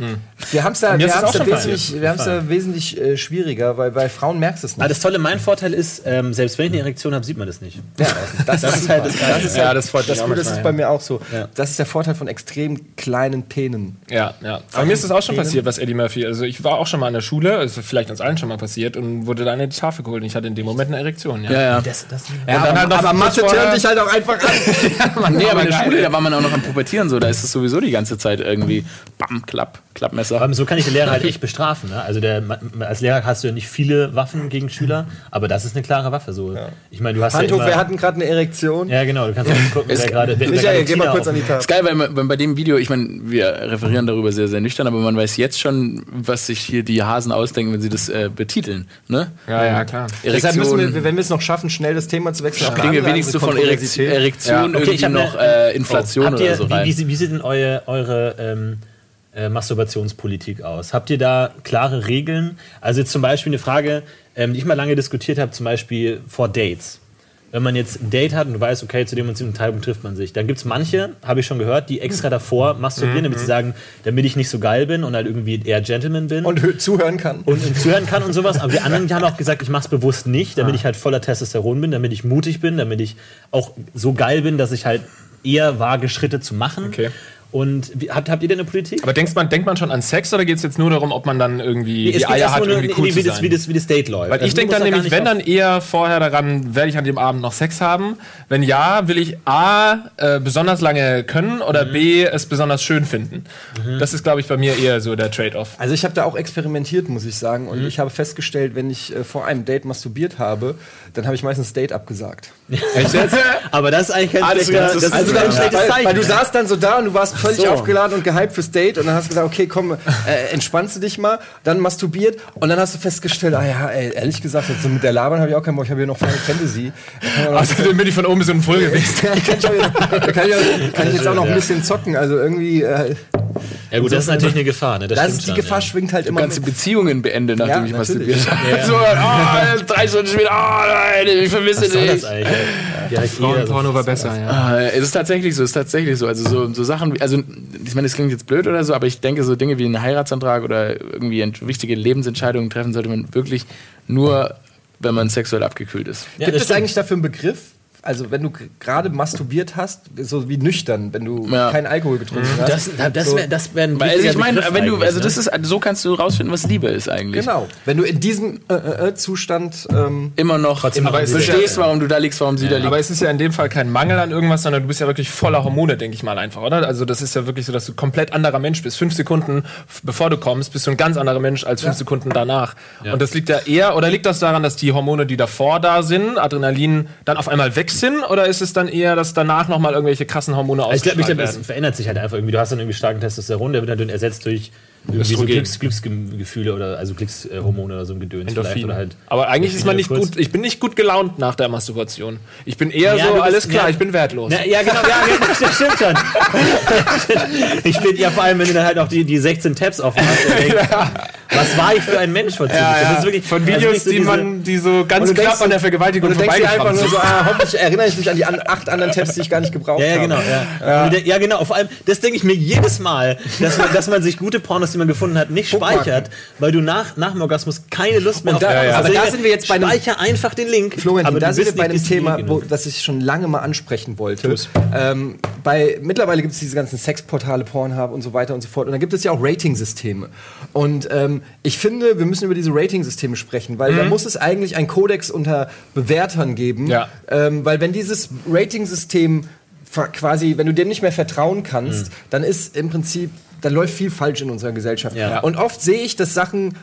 wir haben es da, wir da wesentlich, wir da wesentlich äh, schwieriger, weil bei Frauen merkst du es Aber nicht. das Tolle, mein Vorteil ist, ähm, selbst wenn ich eine Erektion habe, sieht man das nicht. Ja, das, Das ist halt das. Das ist Ja, halt, das freut das, Gute, das ist bei mir auch so. Ja. Das ist der Vorteil von extrem kleinen Penen. Ja, ja. Aber mir ist das auch schon passiert, was Eddie Murphy. Also ich war auch schon mal an der Schule, also vielleicht uns allen schon mal passiert und wurde dann in die Tafel geholt und ich hatte in dem Moment eine Erektion. Ja. Ja, ja. Das, das, Ja, dann aber, halt noch aber Mathe tönt dich halt auch einfach an. (laughs) Nee, aber in der. Schule, da war man auch noch am Pubertieren so, da ist es sowieso die ganze Zeit irgendwie Bam, Klapp, Klappmesser. Aber so kann ich den Lehrer halt (laughs) echt bestrafen. Ne? Also der, als Lehrer hast du ja nicht viele Waffen gegen Schüler, aber das ist eine klare Waffe. So. Ich meine, du hast Handhoch, ja wir immer, hatten gerade eine Erektion. Ja, genau. Du kannst auch gucken, wer Es- gerade. Michael, gerade geh mal kurz an die Tafel. ist geil, weil man, weil bei dem Video, ich meine, wir referieren darüber sehr, sehr nüchtern, aber man weiß jetzt schon, was sich hier die Hasen ausdenken, wenn sie das äh, betiteln. Ne? Ja, ja, klar. Deshalb müssen wir, wenn wir es noch schaffen, schnell das Thema zu wechseln. eine kriegen wir wenigstens von. Erektion, Erektion Ja. Okay, irgendwie ich noch eine- äh, Inflation Habt ihr, oder so rein. Wie, wie, wie sieht denn eure, eure ähm, äh, Masturbationspolitik aus? Habt ihr da klare Regeln? Also jetzt zum Beispiel eine Frage, ähm, die ich mal lange diskutiert habe, zum Beispiel vor Dates. Wenn man jetzt ein Date hat und du weißt, okay, zu dem und zu dem Zeitpunkt trifft man sich. Dann gibt es manche, habe ich schon gehört, die extra davor masturbieren, damit sie sagen, damit ich nicht so geil bin und halt irgendwie eher Gentleman bin. Und hö- zuhören kann. und, und zuhören kann und sowas. Aber die anderen die haben auch gesagt, ich mache es bewusst nicht, damit ich halt voller Testosteron bin, damit ich mutig bin, damit ich auch so geil bin, dass ich halt eher wage, Schritte zu machen. Okay. Und wie, habt, habt ihr denn eine Politik? Aber denkst man, denkt man schon an Sex oder geht es jetzt nur darum, ob man dann irgendwie Es die Eier hat, nur irgendwie cool nee, zu wie, das, sein? wie, das, wie das Date läuft. Weil ich Also, denke du dann nämlich, wenn dann eher vorher daran, werde ich an dem Abend noch Sex haben? Wenn ja, will ich A, äh, besonders lange können oder B, es besonders schön finden? Das ist, glaube ich, bei mir eher so der Trade-off. Also ich habe da auch experimentiert, muss ich sagen. Und ich habe festgestellt, wenn ich äh, vor einem Date masturbiert habe, dann habe ich meistens Date abgesagt. (laughs) Aber das ist eigentlich kein Ah, das- schlechter, das das ist- Also dann, schlechtes weil, Zeichen. weil du saßt dann so da und du warst völlig So. aufgeladen und gehypt fürs Date und dann hast du gesagt, okay, komm, äh, entspannst du dich mal, dann masturbiert und dann hast du festgestellt, ah ja, ey, ehrlich gesagt, jetzt so mit der Labern habe ich auch keinen Bock, ich habe hier noch Final Fantasy. Noch- (laughs) Also dann bin ich von oben bis unten voll (laughs) gewesen. da kann ich, auch jetzt, kann ich, auch, kann ich jetzt auch noch ein bisschen zocken, also irgendwie, äh, ja gut, das ist natürlich eine Gefahr. Ne? Das das ist, die Gefahr ja. schwingt halt immer ganze mit. Beziehungen beende, nachdem Ja, ich masturbiert habe. So, oh, drei Stunden später, oh nein, ich vermisse Was soll das dich. (laughs) eigentlich? Ja, halt eher so- Frauenporno war besser, ja. Ah, es ist tatsächlich so, es ist tatsächlich so. Also so, so Sachen, wie, also ich meine, das klingt jetzt blöd oder so, aber ich denke, so Dinge wie ein Heiratsantrag oder irgendwie wichtige Lebensentscheidungen treffen sollte man wirklich nur, wenn man sexuell abgekühlt ist. Ja, Gibt es stimmt. eigentlich dafür einen Begriff? Also wenn du gerade masturbiert hast, so wie nüchtern, wenn du Ja. keinen Alkohol getrunken hast. Das, das wäre das wär ein Weil, also ich meine, wenn du, also ne? das ist, so kannst du rausfinden, was Liebe ist eigentlich. Genau. Wenn du in diesem äh, äh, äh, Zustand ähm, Immer noch verstehst, warum du da liegst, warum sie da liegt. Aber es ist ja in dem Fall kein Mangel an irgendwas, sondern du bist ja wirklich voller Hormone, denke ich mal einfach, oder? Also das ist ja wirklich so, dass du komplett anderer Mensch bist. Fünf Sekunden bevor du kommst, bist du ein ganz anderer Mensch als fünf Sekunden danach. Und das liegt ja eher, oder liegt das daran, dass die Hormone, die davor da sind, Adrenalin, dann auf einmal sind? Oder ist es dann eher, dass danach nochmal irgendwelche krassen Hormone Also ich glaube, glaub, das verändert sich halt einfach irgendwie. Du hast dann irgendwie starken Testosteron, der wird dann ersetzt durch irgendwie so. Glücks, Glücksgefühle oder also Glückshormone oder so ein Gedöns vielleicht. Endorphine. Oder halt Aber eigentlich ist man nicht kurz. gut, ich bin nicht gut gelaunt nach der Masturbation. Ich bin eher Ja, so, bist- alles klar, ja. ich bin wertlos. Na, ja, genau, ja, ja, das stimmt schon. (laughs) ich bin ja vor allem, wenn du dann halt auch die, die 16 Tabs offen hast und (laughs) denkst, was war ich für ein Mensch vor Ja, ja. Wirklich- Von also Videos, nicht so die diese- man, die so ganz knapp an der Vergewaltigung und du denkst dir einfach nur so, ah, hoffentlich erinnere ich mich an die an acht anderen Tabs, die ich gar nicht gebraucht Ja, ja, habe. genau. Ja. Ja. ja, genau. Vor allem, das denke ich mir jedes Mal, dass man, dass man sich gute Pornos, die man gefunden hat, nicht speichert, weil du nach, nach dem Orgasmus keine Lust mehr Und da- auf ja, ja. Also aber da sind wir jetzt bei einem- Speicher einfach den Link. Florian, aber da sind wir bei einem Thema, wo, das ich schon lange mal ansprechen wollte. Ähm, bei, mittlerweile gibt es diese ganzen Sexportale, Pornhub und so weiter und so fort. Und da gibt es ja auch Rating-Systeme. Und ähm, ich finde, wir müssen über diese Rating-Systeme sprechen, weil da muss es eigentlich einen Kodex unter Bewertern geben. Ja. Ähm, weil wenn dieses Rating-System quasi, wenn du dem nicht mehr vertrauen kannst, dann ist im Prinzip, dann läuft viel falsch in unserer Gesellschaft. Ja. Und oft sehe ich, dass Sachen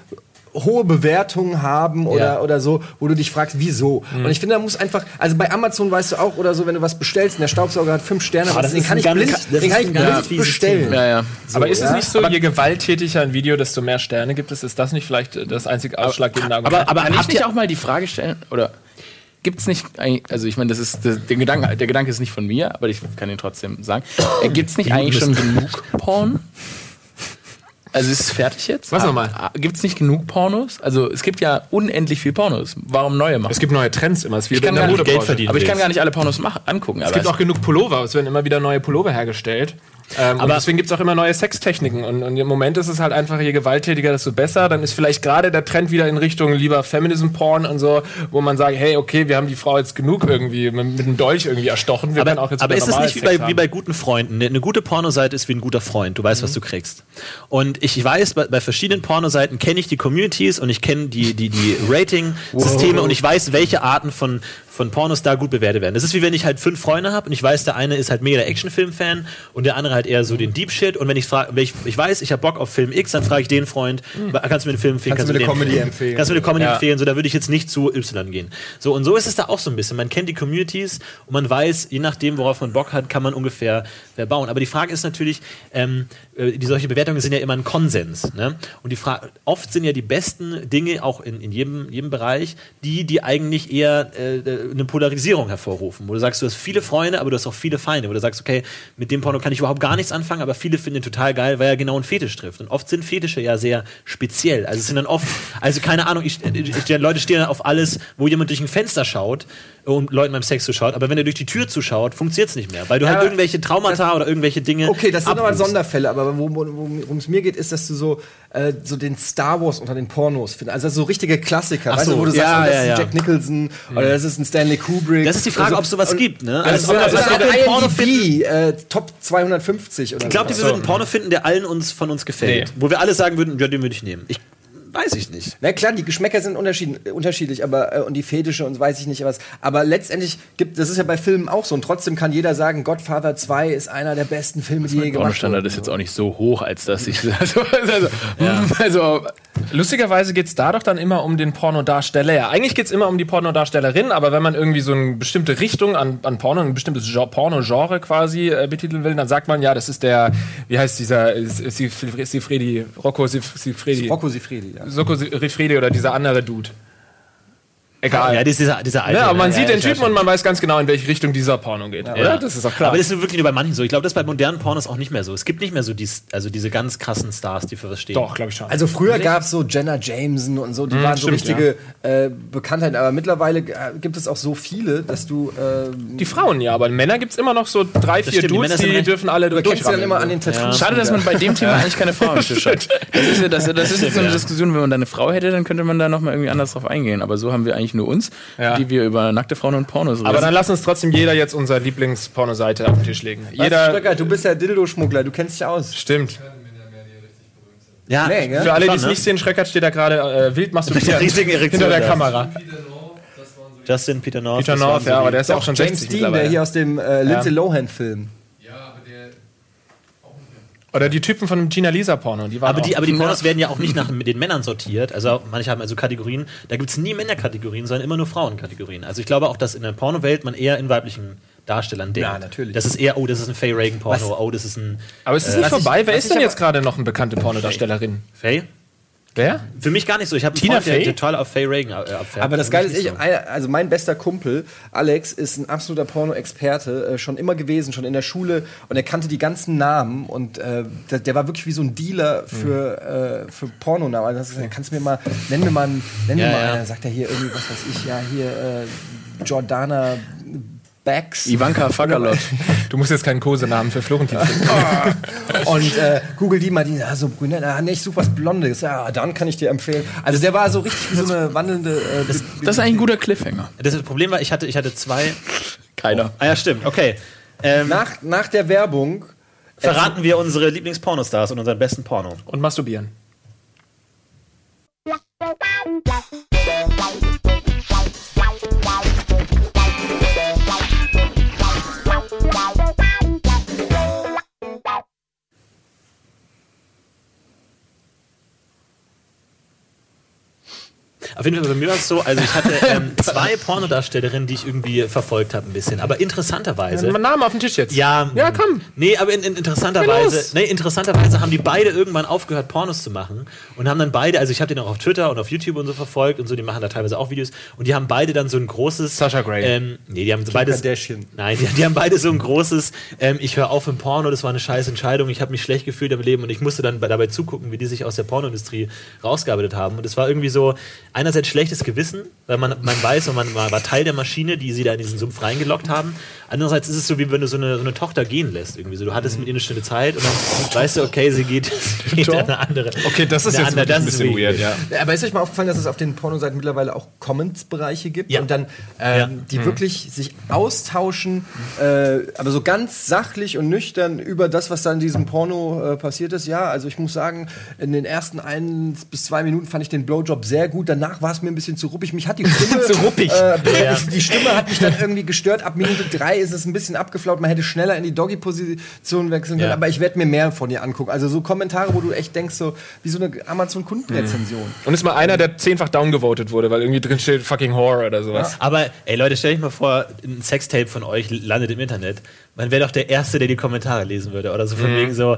hohe Bewertungen haben oder, Ja. oder so, wo du dich fragst, wieso? Und ich finde, da muss einfach, also bei Amazon weißt du auch oder so, wenn du was bestellst und der Staubsauger hat fünf Sterne, Ah, das den kann ich ganz- blind, den kann ich blind bestellen. Ja, ja. Aber ist es nicht so, je gewalttätiger ein Video, desto mehr Sterne gibt es? Ist das nicht vielleicht äh, das einzige ausschlaggebende Argument? Aber, aber kann ich habt nicht ihr- auch mal die Frage stellen, oder gibt es nicht, eigentlich- also ich meine, das ist, das, der, Gedanke, der Gedanke ist nicht von mir, aber ich kann ihn trotzdem sagen. Äh, gibt es nicht eigentlich schon genug Porn? (laughs) Also ist es fertig jetzt? Was nochmal? Gibt es nicht genug Pornos? Also es gibt ja unendlich viel Pornos. Warum neue machen? es gibt neue Trends immer. Es wie ich kann in der. Geld verdienen. aber ich kann gar nicht alle Pornos mach, angucken. Es gibt auch genug Pullover. Es werden immer wieder neue Pullover hergestellt. Ähm, und Aber- deswegen gibt es auch immer neue Sextechniken. Und, und im Moment ist es halt einfach, je gewalttätiger, desto besser. Dann ist vielleicht gerade der Trend wieder in Richtung lieber Feminism-Porn und so, wo man sagt, hey, okay, wir haben die Frau jetzt genug irgendwie mit, mit einem Dolch irgendwie erstochen. Wir werden auch Aber, jetzt aber ist es nicht wie bei, wie bei guten Freunden? Eine, gute Pornoseite ist wie ein guter Freund. Du weißt, was du kriegst. Und ich weiß, bei, bei verschiedenen Pornoseiten kenne ich die Communities und ich kenne die, die, die Rating-Systeme und ich weiß, welche Arten von, von Pornos da gut bewertet werden. Das ist wie wenn ich halt fünf Freunde habe und ich weiß, der eine ist halt mega der Actionfilm-Fan und der andere halt eher so den Deep Shit. Und wenn ich frage, wenn ich, ich weiß, ich habe Bock auf Film X, dann frage ich den Freund, kannst du mir den Film empfehlen? Kannst du mir eine Comedy empfehlen? Kannst du mir eine Comedy Ja. empfehlen? So, da würde ich jetzt nicht zu Y gehen. So, und so ist es da auch so ein bisschen. Man kennt die Communities und man weiß, je nachdem, worauf man Bock hat, kann man ungefähr bauen. Aber die Frage ist natürlich, ähm, äh, die solche Bewertungen sind ja immer ein Konsens. Ne? Und die Frage, oft sind ja die besten Dinge auch in, in jedem, jedem Bereich, die, die eigentlich eher äh, eine Polarisierung hervorrufen. Wo du sagst, du hast viele Freunde, aber du hast auch viele Feinde. Wo du sagst, okay, mit dem Porno kann ich überhaupt gar nichts anfangen, aber viele finden ihn total geil, weil er genau einen Fetisch trifft. Und oft sind Fetische ja sehr speziell. Also es sind dann oft, also keine Ahnung, ich, ich, Leute stehen dann auf alles, wo jemand durch ein Fenster schaut und Leuten beim Sex zuschaut, aber wenn er durch die Tür zuschaut, funktioniert es nicht mehr, weil du Ja, halt irgendwelche Traumata oder irgendwelche Dinge. Okay, das sind aber. Sonderfälle, aber worum es mir geht, ist, dass du so, äh, so den Star Wars unter den Pornos findest. Also so richtige Klassiker, Ach weißt so, du, wo du ja, sagst, oh, das ja, ist ein ja. Jack Nicholson oder das ist ein Stanley Kubrick. Das ist die Frage, Also, ob es sowas und- gibt. Ne? Also, Also, also, also, also, IMDb, äh, Top 250 oder ich glaube, so. wir würden einen Porno finden, der allen uns von uns gefällt. Nee. Wo wir alle sagen würden, ja, den würde ich nehmen. Ich weiß ich nicht. Na klar, die Geschmäcker sind unterschied, unterschiedlich, aber äh, und die Fetische und weiß ich nicht was. Aber letztendlich gibt, das ist ja bei Filmen auch so. Und trotzdem kann jeder sagen, Godfather 2 ist einer der besten Filme, die je gemacht wurden. ist jetzt auch nicht so hoch, als dass ich. (laughs) (laughs) Also, also, also Lustigerweise geht es da doch dann immer um den Pornodarsteller. Ja, eigentlich geht es immer um die Pornodarstellerin, aber wenn man irgendwie so eine bestimmte Richtung an, an Porno, ein bestimmtes Gen- Porno-Genre quasi äh, betiteln will, dann sagt man ja, das ist der, wie heißt dieser, Sif- Sifredi, Rocco Sif- Sifredi. Rocco Sifredi, ja. Soko Sifredi oder dieser andere Dude. Egal. Ja, dieser, dieser alte. Ja, aber man ja, sieht ja, den Typen und man weiß ganz genau, in welche Richtung dieser Porno geht. Ja. Oder? Das ist auch klar. Aber das ist wirklich nur bei manchen so. Ich glaube, das ist bei modernen Pornos auch nicht mehr so. Es gibt nicht mehr so dies, also diese ganz krassen Stars, die für was stehen. doch, glaube ich schon. Also früher gab es so Jenna Jameson und so, die waren so stimmt, richtige äh, Bekanntheiten. Aber mittlerweile äh, gibt es auch so viele, dass du äh, die Frauen ja, aber Männer gibt es immer noch so drei, vier stimmt, die Dudes, die recht- dürfen alle du erkennst sie dann immer an den. Tattoos. Schade, dass man bei dem Thema eigentlich keine Frau am Tisch hat. (laughs) Das ist, ja, das, das ist jetzt so eine Diskussion, wenn man da eine Frau hätte, dann könnte man da nochmal irgendwie anders drauf eingehen. Aber so haben wir eigentlich nur uns, Ja. die wir über nackte Frauen und Pornos reden. Aber dann lass uns trotzdem jeder jetzt unsere Lieblingspornoseite auf den Tisch legen. Jeder Jeder. Stöcker, du bist ja Dildo-Schmuggler, du kennst dich aus. Stimmt. Ja, Nee, gell? Für alle, die es ne? nicht sehen, Schreckert steht da gerade äh, wild (laughs) masturbiert hinter der. Kamera. Justin Peter North. Peter North, ja, aber der ist auch schon James 60 Dean, der hier aus dem äh, Lindsay Lohan-Film. Oder die Typen von dem Gina Lisa Porno, die waren Aber die, aber die Pornos werden ja auch nicht nach mit den Männern sortiert. Also manche haben also Kategorien. Da gibt es nie Männerkategorien, sondern immer nur Frauenkategorien. Also ich glaube auch, dass in der Pornowelt man eher in weiblichen Darstellern denkt. Ja, natürlich. Das ist eher, oh, das ist ein Faye Reagan Porno, oh, das ist ein aber es ist Äh, nicht was ich- vorbei. Wer was ist denn jetzt gerade noch eine bekannte Pornodarstellerin? Faye. Wer? Für mich gar nicht so. Ich habe Tina Freund, der total auf Faye Reagan äh, abfährt. Aber das Geile ist, ich, also mein bester Kumpel, Alex, ist ein absoluter Porno-Experte, äh, schon immer gewesen, schon in der Schule und er kannte die ganzen Namen und äh, der, der war wirklich wie so ein Dealer für, äh, für Pornonamen. Also das kannst du mir mal, nenn mir mal, einen- nenn Ja, mir mal ja. einen. Dann sagt er hier irgendwie, was weiß ich, ja, hier äh, Jordana Bax. Ivanka Fagalot. (laughs) Du musst jetzt keinen Kosenamen für Florentin finden. (laughs) Und äh, google die mal, die, ah, so brünett, ah, nee, ich suche was Blondes. Ja, dann kann ich dir empfehlen. Also der war so richtig wie so eine wandelnde. Äh, Das ist eigentlich ein guter Cliffhanger. Das Problem war, ich hatte, ich hatte zwei. Keiner. Ah ja, stimmt. Okay. Ähm, nach, nach der Werbung verraten wir unsere Lieblingspornostars und unseren besten Porno. Und masturbieren. Auf jeden Fall bei mir war es so, also ich hatte ähm, (laughs) zwei Pornodarstellerinnen, die ich irgendwie verfolgt habe ein bisschen, aber interessanterweise. Mein Name auf den Tisch jetzt. Ja, Ja, komm. Nee, aber in, in Ja, interessanterweise, nee, interessanterweise haben die beide irgendwann aufgehört, Pornos zu machen und haben dann beide, also ich habe den auch auf Twitter und auf YouTube und so verfolgt und so, die machen da teilweise auch Videos und die haben beide dann so ein großes. Sasha Grey. Ähm, nee, die haben so beides. Kardashian. Nein, die, die haben beide so ein großes, ähm, ich höre auf im Porno, das war eine scheiß Entscheidung, ich habe mich schlecht gefühlt im Leben und ich musste dann bei- dabei zugucken, wie die sich aus der Pornoindustrie rausgearbeitet haben. Und es war irgendwie so, einerseits schlechtes Gewissen, weil man, man weiß und man war, Teil der Maschine, die sie da in diesen Sumpf reingelockt haben. Andererseits ist es so, wie wenn du so eine, so eine Tochter gehen lässt. Irgendwie so. Du hattest mit ihr eine schöne Zeit und dann weißt du, okay, sie geht, (laughs) sie geht in eine andere. Okay, das ist jetzt andere- ein das ist bisschen weird, ja. Aber ist euch mal aufgefallen, dass es auf den Pornoseiten mittlerweile auch Comments-Bereiche gibt Ja. und dann ähm, Ja. die wirklich sich austauschen, äh, aber so ganz sachlich und nüchtern über das, was da in diesem Porno äh, passiert ist. Ja, also ich muss sagen, in den ersten ein bis zwei Minuten fand ich den Blowjob sehr gut. Danach danach war es mir ein bisschen zu ruppig. Mich hat die Stimme. (laughs) Zu ruppig. Äh, die, die Stimme hat mich dann irgendwie gestört. Ab Minute drei ist es ein bisschen abgeflaut. Man hätte schneller in die Doggy-Position wechseln können. Ja. Aber ich werde mir mehr von ihr angucken. Also so Kommentare, wo du echt denkst, so wie so eine Amazon-Kundenrezension. Und ist mal einer, der zehnfach downgevotet wurde, weil irgendwie drin steht fucking Horror oder sowas. Aber, ey Leute, stell dich mal vor, ein Sextape von euch landet im Internet. Man wäre doch der Erste, der die Kommentare lesen würde. Oder so von wegen so,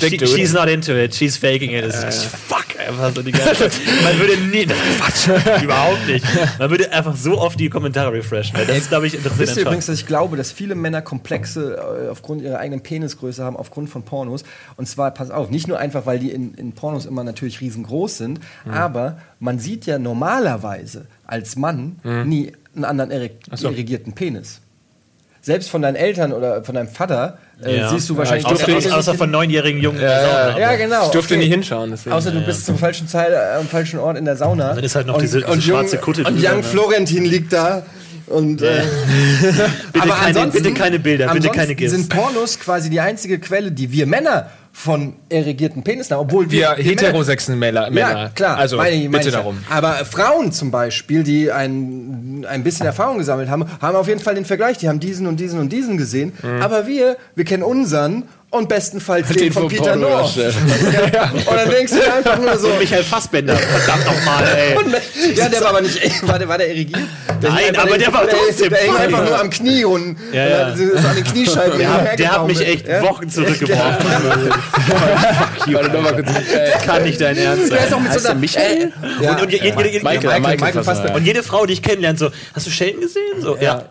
dick, she, she's not into it, she's faking it. Das ist fuck, einfach so die ganze (laughs) Zeit. Man würde nie, Quatsch, (laughs) überhaupt nicht. Man würde einfach so oft die Kommentare refreshen. weil Das ist, glaube ich, Wisst interessiert ihr übrigens, dass ich glaube, dass viele Männer Komplexe äh, aufgrund ihrer eigenen Penisgröße haben, aufgrund von Pornos. Und zwar, pass auf, nicht nur einfach, weil die in, in Pornos immer natürlich riesengroß sind, Mhm. aber man sieht ja normalerweise als Mann Mhm. nie einen anderen erigierten Penis. Selbst von deinen Eltern oder von deinem Vater äh, Ja. siehst du wahrscheinlich Außer, außer, außer, außer von neunjährigen Jungen. in der Sauna. ja, genau. Ich durfte okay. nie hinschauen. Deswegen. Außer du bist zum falschen Zeit äh, am falschen Ort in der Sauna. Dann ist halt noch diese- diese schwarze Kutte Und Young? Florentin liegt da. Und, äh, (laughs) Bitte, aber keine, ansonsten- bitte keine Bilder, bitte keine GIFs. sind Pornos quasi die einzige Quelle, die wir Männer von erregierten Penissen. Obwohl wir wir, wir Männer- Männer. Ja, klar. Also meine ich- meine bitte ich ja. darum. Aber Frauen zum Beispiel, die ein, ein bisschen Erfahrung gesammelt haben, haben auf jeden Fall den Vergleich. Die haben diesen und diesen und diesen gesehen. Mhm. Aber wir, wir kennen unseren und bestenfalls den, Den von vom Peter North. darstellen. ja. Und dann (laughs) denkst du dir einfach nur so. Michael Fassbender, verdammt nochmal, ey. ja, der war aber nicht, (laughs) war der, war der erigiert? Der Nein, aber der war trotzdem Der, der hing einfach nur am Knie und Ja, ja. und ist an den Kniescheiben. Der hat, der hat mich echt Wochen zurückgeworfen. (laughs) Fuck you. Äh, Kann nicht dein Ernst Der ist sein. auch mit so einer Michael? Äh, ja. Und, und, je- Michael, Michael, Michael, Fassbender. und jede Frau, die ich kennenlerne, so, hast du Sheldon gesehen? So, ja.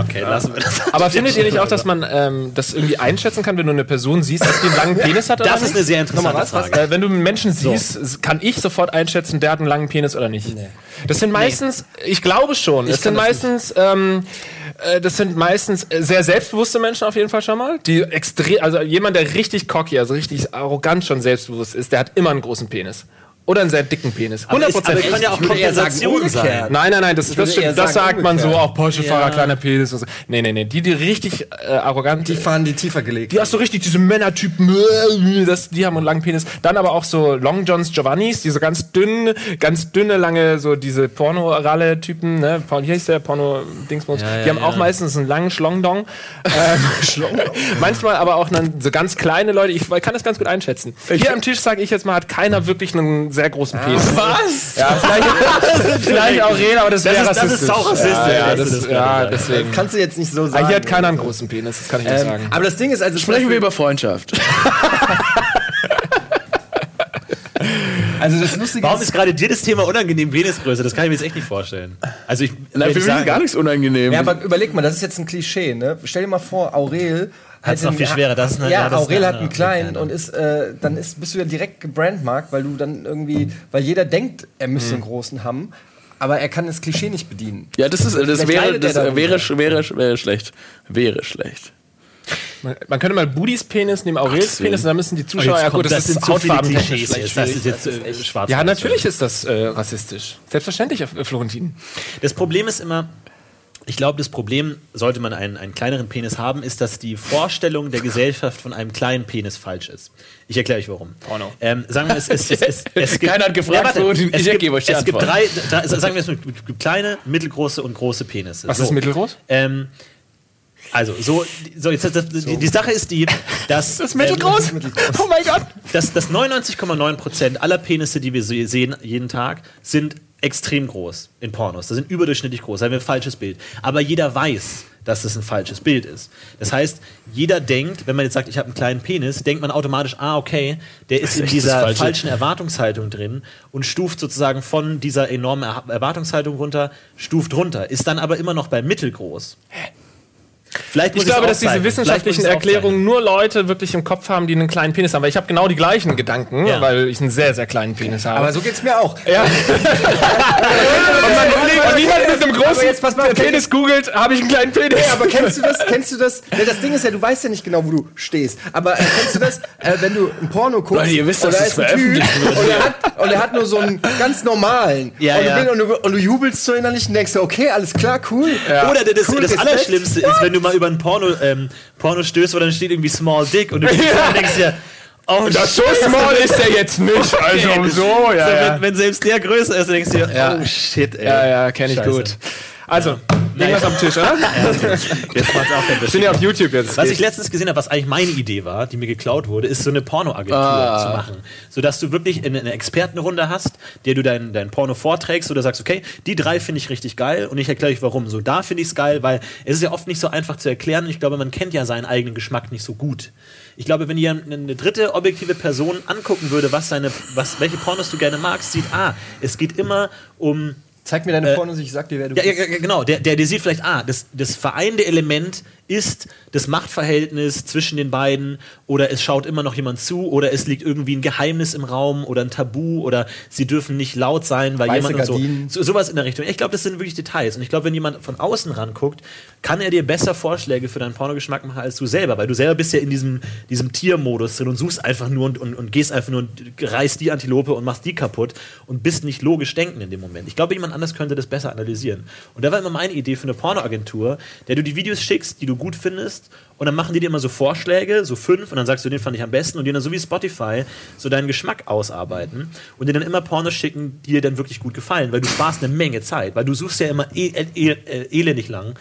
Okay, lassen wir das. Aber findet ihr nicht auch, dass man ähm, das irgendwie einschätzen kann, wenn du eine Person siehst, ob die einen langen Penis hat oder Das ist nicht? eine sehr interessante was? Frage. Äh, wenn du einen Menschen siehst, kann ich sofort einschätzen, der hat einen langen Penis oder nicht. Das sind meistens, ich glaube schon, es sind kann das meistens, ähm, äh, das sind meistens äh, sehr selbstbewusste Menschen auf jeden Fall schon mal. Die extrem, also jemand, der richtig cocky, also richtig arrogant schon selbstbewusst ist, der hat immer einen großen Penis. Oder einen sehr dicken Penis. Aber, ist, aber 100%. kann ja auch sagen, Kompensation sein. umgekehrt. Nein, nein, nein, das, das, stimmt. das sagen, sagt man so, auch Porsche-Fahrer, Ja. kleiner Penis und so. Nee, nee, nee, die, die richtig äh, arrogant, Die fahren die tiefer gelegt. die hast du richtig, diese Männertypen, äh, das, die haben einen langen Penis. Dann aber auch so Long Johns Giovannis, diese ganz dünnen, ganz dünne, lange, so diese Porno-Ralle-Typen, ne? Porno- Wie heißt der? Porno-Dingsbums. Ja, ja, die haben ja. auch meistens einen langen Schlongdong. (laughs) ähm, manchmal aber auch dann so ganz kleine Leute. Ich kann das ganz gut einschätzen. Hier am Tisch, sage ich jetzt mal, hat keiner wirklich einen sehr großen Penis. Was? Ja, vielleicht, (laughs) vielleicht auch Reda, aber das, Das wäre ist- das ist rassistisch. saurassistisch, Ja, ja, das, das ja deswegen. Kannst du jetzt nicht so sagen. Hier hat keiner einen großen Penis, das kann ich nicht ähm, sagen. aber das Ding ist also Sprechen wir über Freundschaft. (laughs) also das Lustige Warum ist, ist gerade dir das Thema unangenehm Penisgröße? Das kann ich mir jetzt echt nicht vorstellen. Also ich, wenn für ich mich gar nichts unangenehm. ja, aber überleg mal, das ist jetzt ein Klischee, ne? Stell dir mal vor, Aurel Hat's noch viel schwerer, das ist eine- ja, ja, das ist Aurel hat einen andere kleinen und ist, äh, dann ist, bist du ja direkt gebrandmarkt, weil du dann irgendwie, weil jeder denkt, er müsste Mhm. einen großen haben, aber er kann das Klischee nicht bedienen. ja, das ist, das wäre, das wäre, wäre, wäre schlecht. Wäre schlecht. Man, man könnte mal Budis Penis neben Aurels. Penis und dann müssen die Oh, Zuschauer, ja gut, das, sind hautfarbentechnisch Klischees vielleicht jetzt. Das schwierig. ist jetzt äh, schwarz. Ja, natürlich ist das äh, rassistisch. Selbstverständlich, äh, Florentin. Das Problem ist immer, ich glaube, das Problem, sollte man einen, einen kleineren Penis haben, ist, dass die Vorstellung der Gesellschaft von einem kleinen Penis falsch ist. Ich erkläre euch warum. Porno. Ähm, sagen wir, es, es, es, es, es (laughs) gibt, Keiner hat gefragt, warte, so, ich es gibt, euch die es gibt drei, drei, sagen wir es mal, es gibt kleine, mittelgroße und große Penisse. Was ist mittelgroß? Ähm, also, so, so jetzt, das, die, die Sache ist die, dass. Das (laughs) ist mittelgroß? (laughs) Oh mein Gott! dass, dass 99,9% aller Penisse, die wir se- sehen jeden Tag, sind extrem groß in Pornos. Das sind überdurchschnittlich groß. Da haben wir ein falsches Bild. Aber jeder weiß, dass das ein falsches Bild ist. Das heißt, jeder denkt, wenn man jetzt sagt, ich habe einen kleinen Penis, denkt man automatisch, ah, okay, der ist in echt das dieser Falsche. falschen Erwartungshaltung drin und stuft sozusagen von dieser enormen Er- Erwartungshaltung runter, stuft runter, ist dann aber immer noch bei mittelgroß. Vielleicht Ich glaube, es dass diese wissenschaftlichen es. Erklärungen nur Leute wirklich im Kopf haben, die einen kleinen Penis haben. Weil ich habe genau die gleichen Gedanken, Ja. weil ich einen sehr, sehr kleinen Penis habe. Aber so geht's mir auch. ja. (laughs) und, man, und niemand mit einem großen jetzt pass mal auf, Penis googelt, habe ich einen kleinen Penis. Ja, aber kennst du das? Kennst du das? Ne, das Ding ist ja, du weißt ja nicht genau, wo du stehst. Aber äh, kennst du das, äh, wenn du ein Porno guckst Leute, ihr wisst, und dass da das ist ein Typ veröffentlicht wird. und er, hat, und er hat nur so einen ganz normalen. Ja, und, du ja. bin- und, du, und du jubelst so innerlich und denkst, okay, alles klar, cool. Oder das, Cool, das Respekt. Allerschlimmste ist, wenn du mal über ein Porno, ähm, Porno stößt, wo dann steht irgendwie Small Dick und du (laughs) denkst dir, Oh, Das so small ist der jetzt nicht. (laughs) Also so, ja. So, ja. wenn, wenn selbst der größer ist, dann denkst du dir, Ja. oh shit, ey. Ja, ja, kenne ich Scheiße. gut. Also, irgendwas am Tisch, oder? (laughs) Jetzt macht's auch Wir sind ja auf YouTube jetzt. Was ich letztens gesehen habe, was eigentlich meine Idee war, die mir geklaut wurde, ist so eine Pornoagentur Ah. zu machen. Sodass du wirklich eine, eine Expertenrunde hast, der du dein, dein Porno vorträgst oder sagst, okay, die drei finde ich richtig geil und ich erkläre euch warum. So, da finde ich es geil, weil es ist ja oft nicht so einfach zu erklären und ich glaube, man kennt ja seinen eigenen Geschmack nicht so gut. Ich glaube, wenn ihr eine dritte objektive Person angucken würde, was seine, was, welche Pornos du gerne magst, sieht, ah, es geht immer um Zeig mir deine Pornos, ich sag dir, wer du ja, bist. ja, genau. Der, der, der sieht vielleicht, ah, das, das vereinende Element ist das Machtverhältnis zwischen den beiden oder es schaut immer noch jemand zu oder es liegt irgendwie ein Geheimnis im Raum oder ein Tabu oder sie dürfen nicht laut sein, weil Weiße jemand und so, Gardinen. so. Sowas in der Richtung. Ich glaube, das sind wirklich Details. Und ich glaube, wenn jemand von außen ranguckt, kann er dir besser Vorschläge für deinen Pornogeschmack machen als du selber, weil du selber bist ja in diesem, diesem Tiermodus drin und suchst einfach nur und, und, und gehst einfach nur und reißt die Antilope und machst die kaputt und bist nicht logisch denken in dem Moment. Ich glaube, jemand anders könnte das besser analysieren. Und da war immer meine Idee für eine Pornoagentur, der du die Videos schickst, die du gut findest und dann machen die dir immer so Vorschläge, so fünf und dann sagst du, den fand ich am besten und die dann so wie Spotify so deinen Geschmack ausarbeiten und dir dann immer Pornos schicken, die dir dann wirklich gut gefallen, weil du sparst eine Menge Zeit, weil du suchst ja immer e e e elendig lang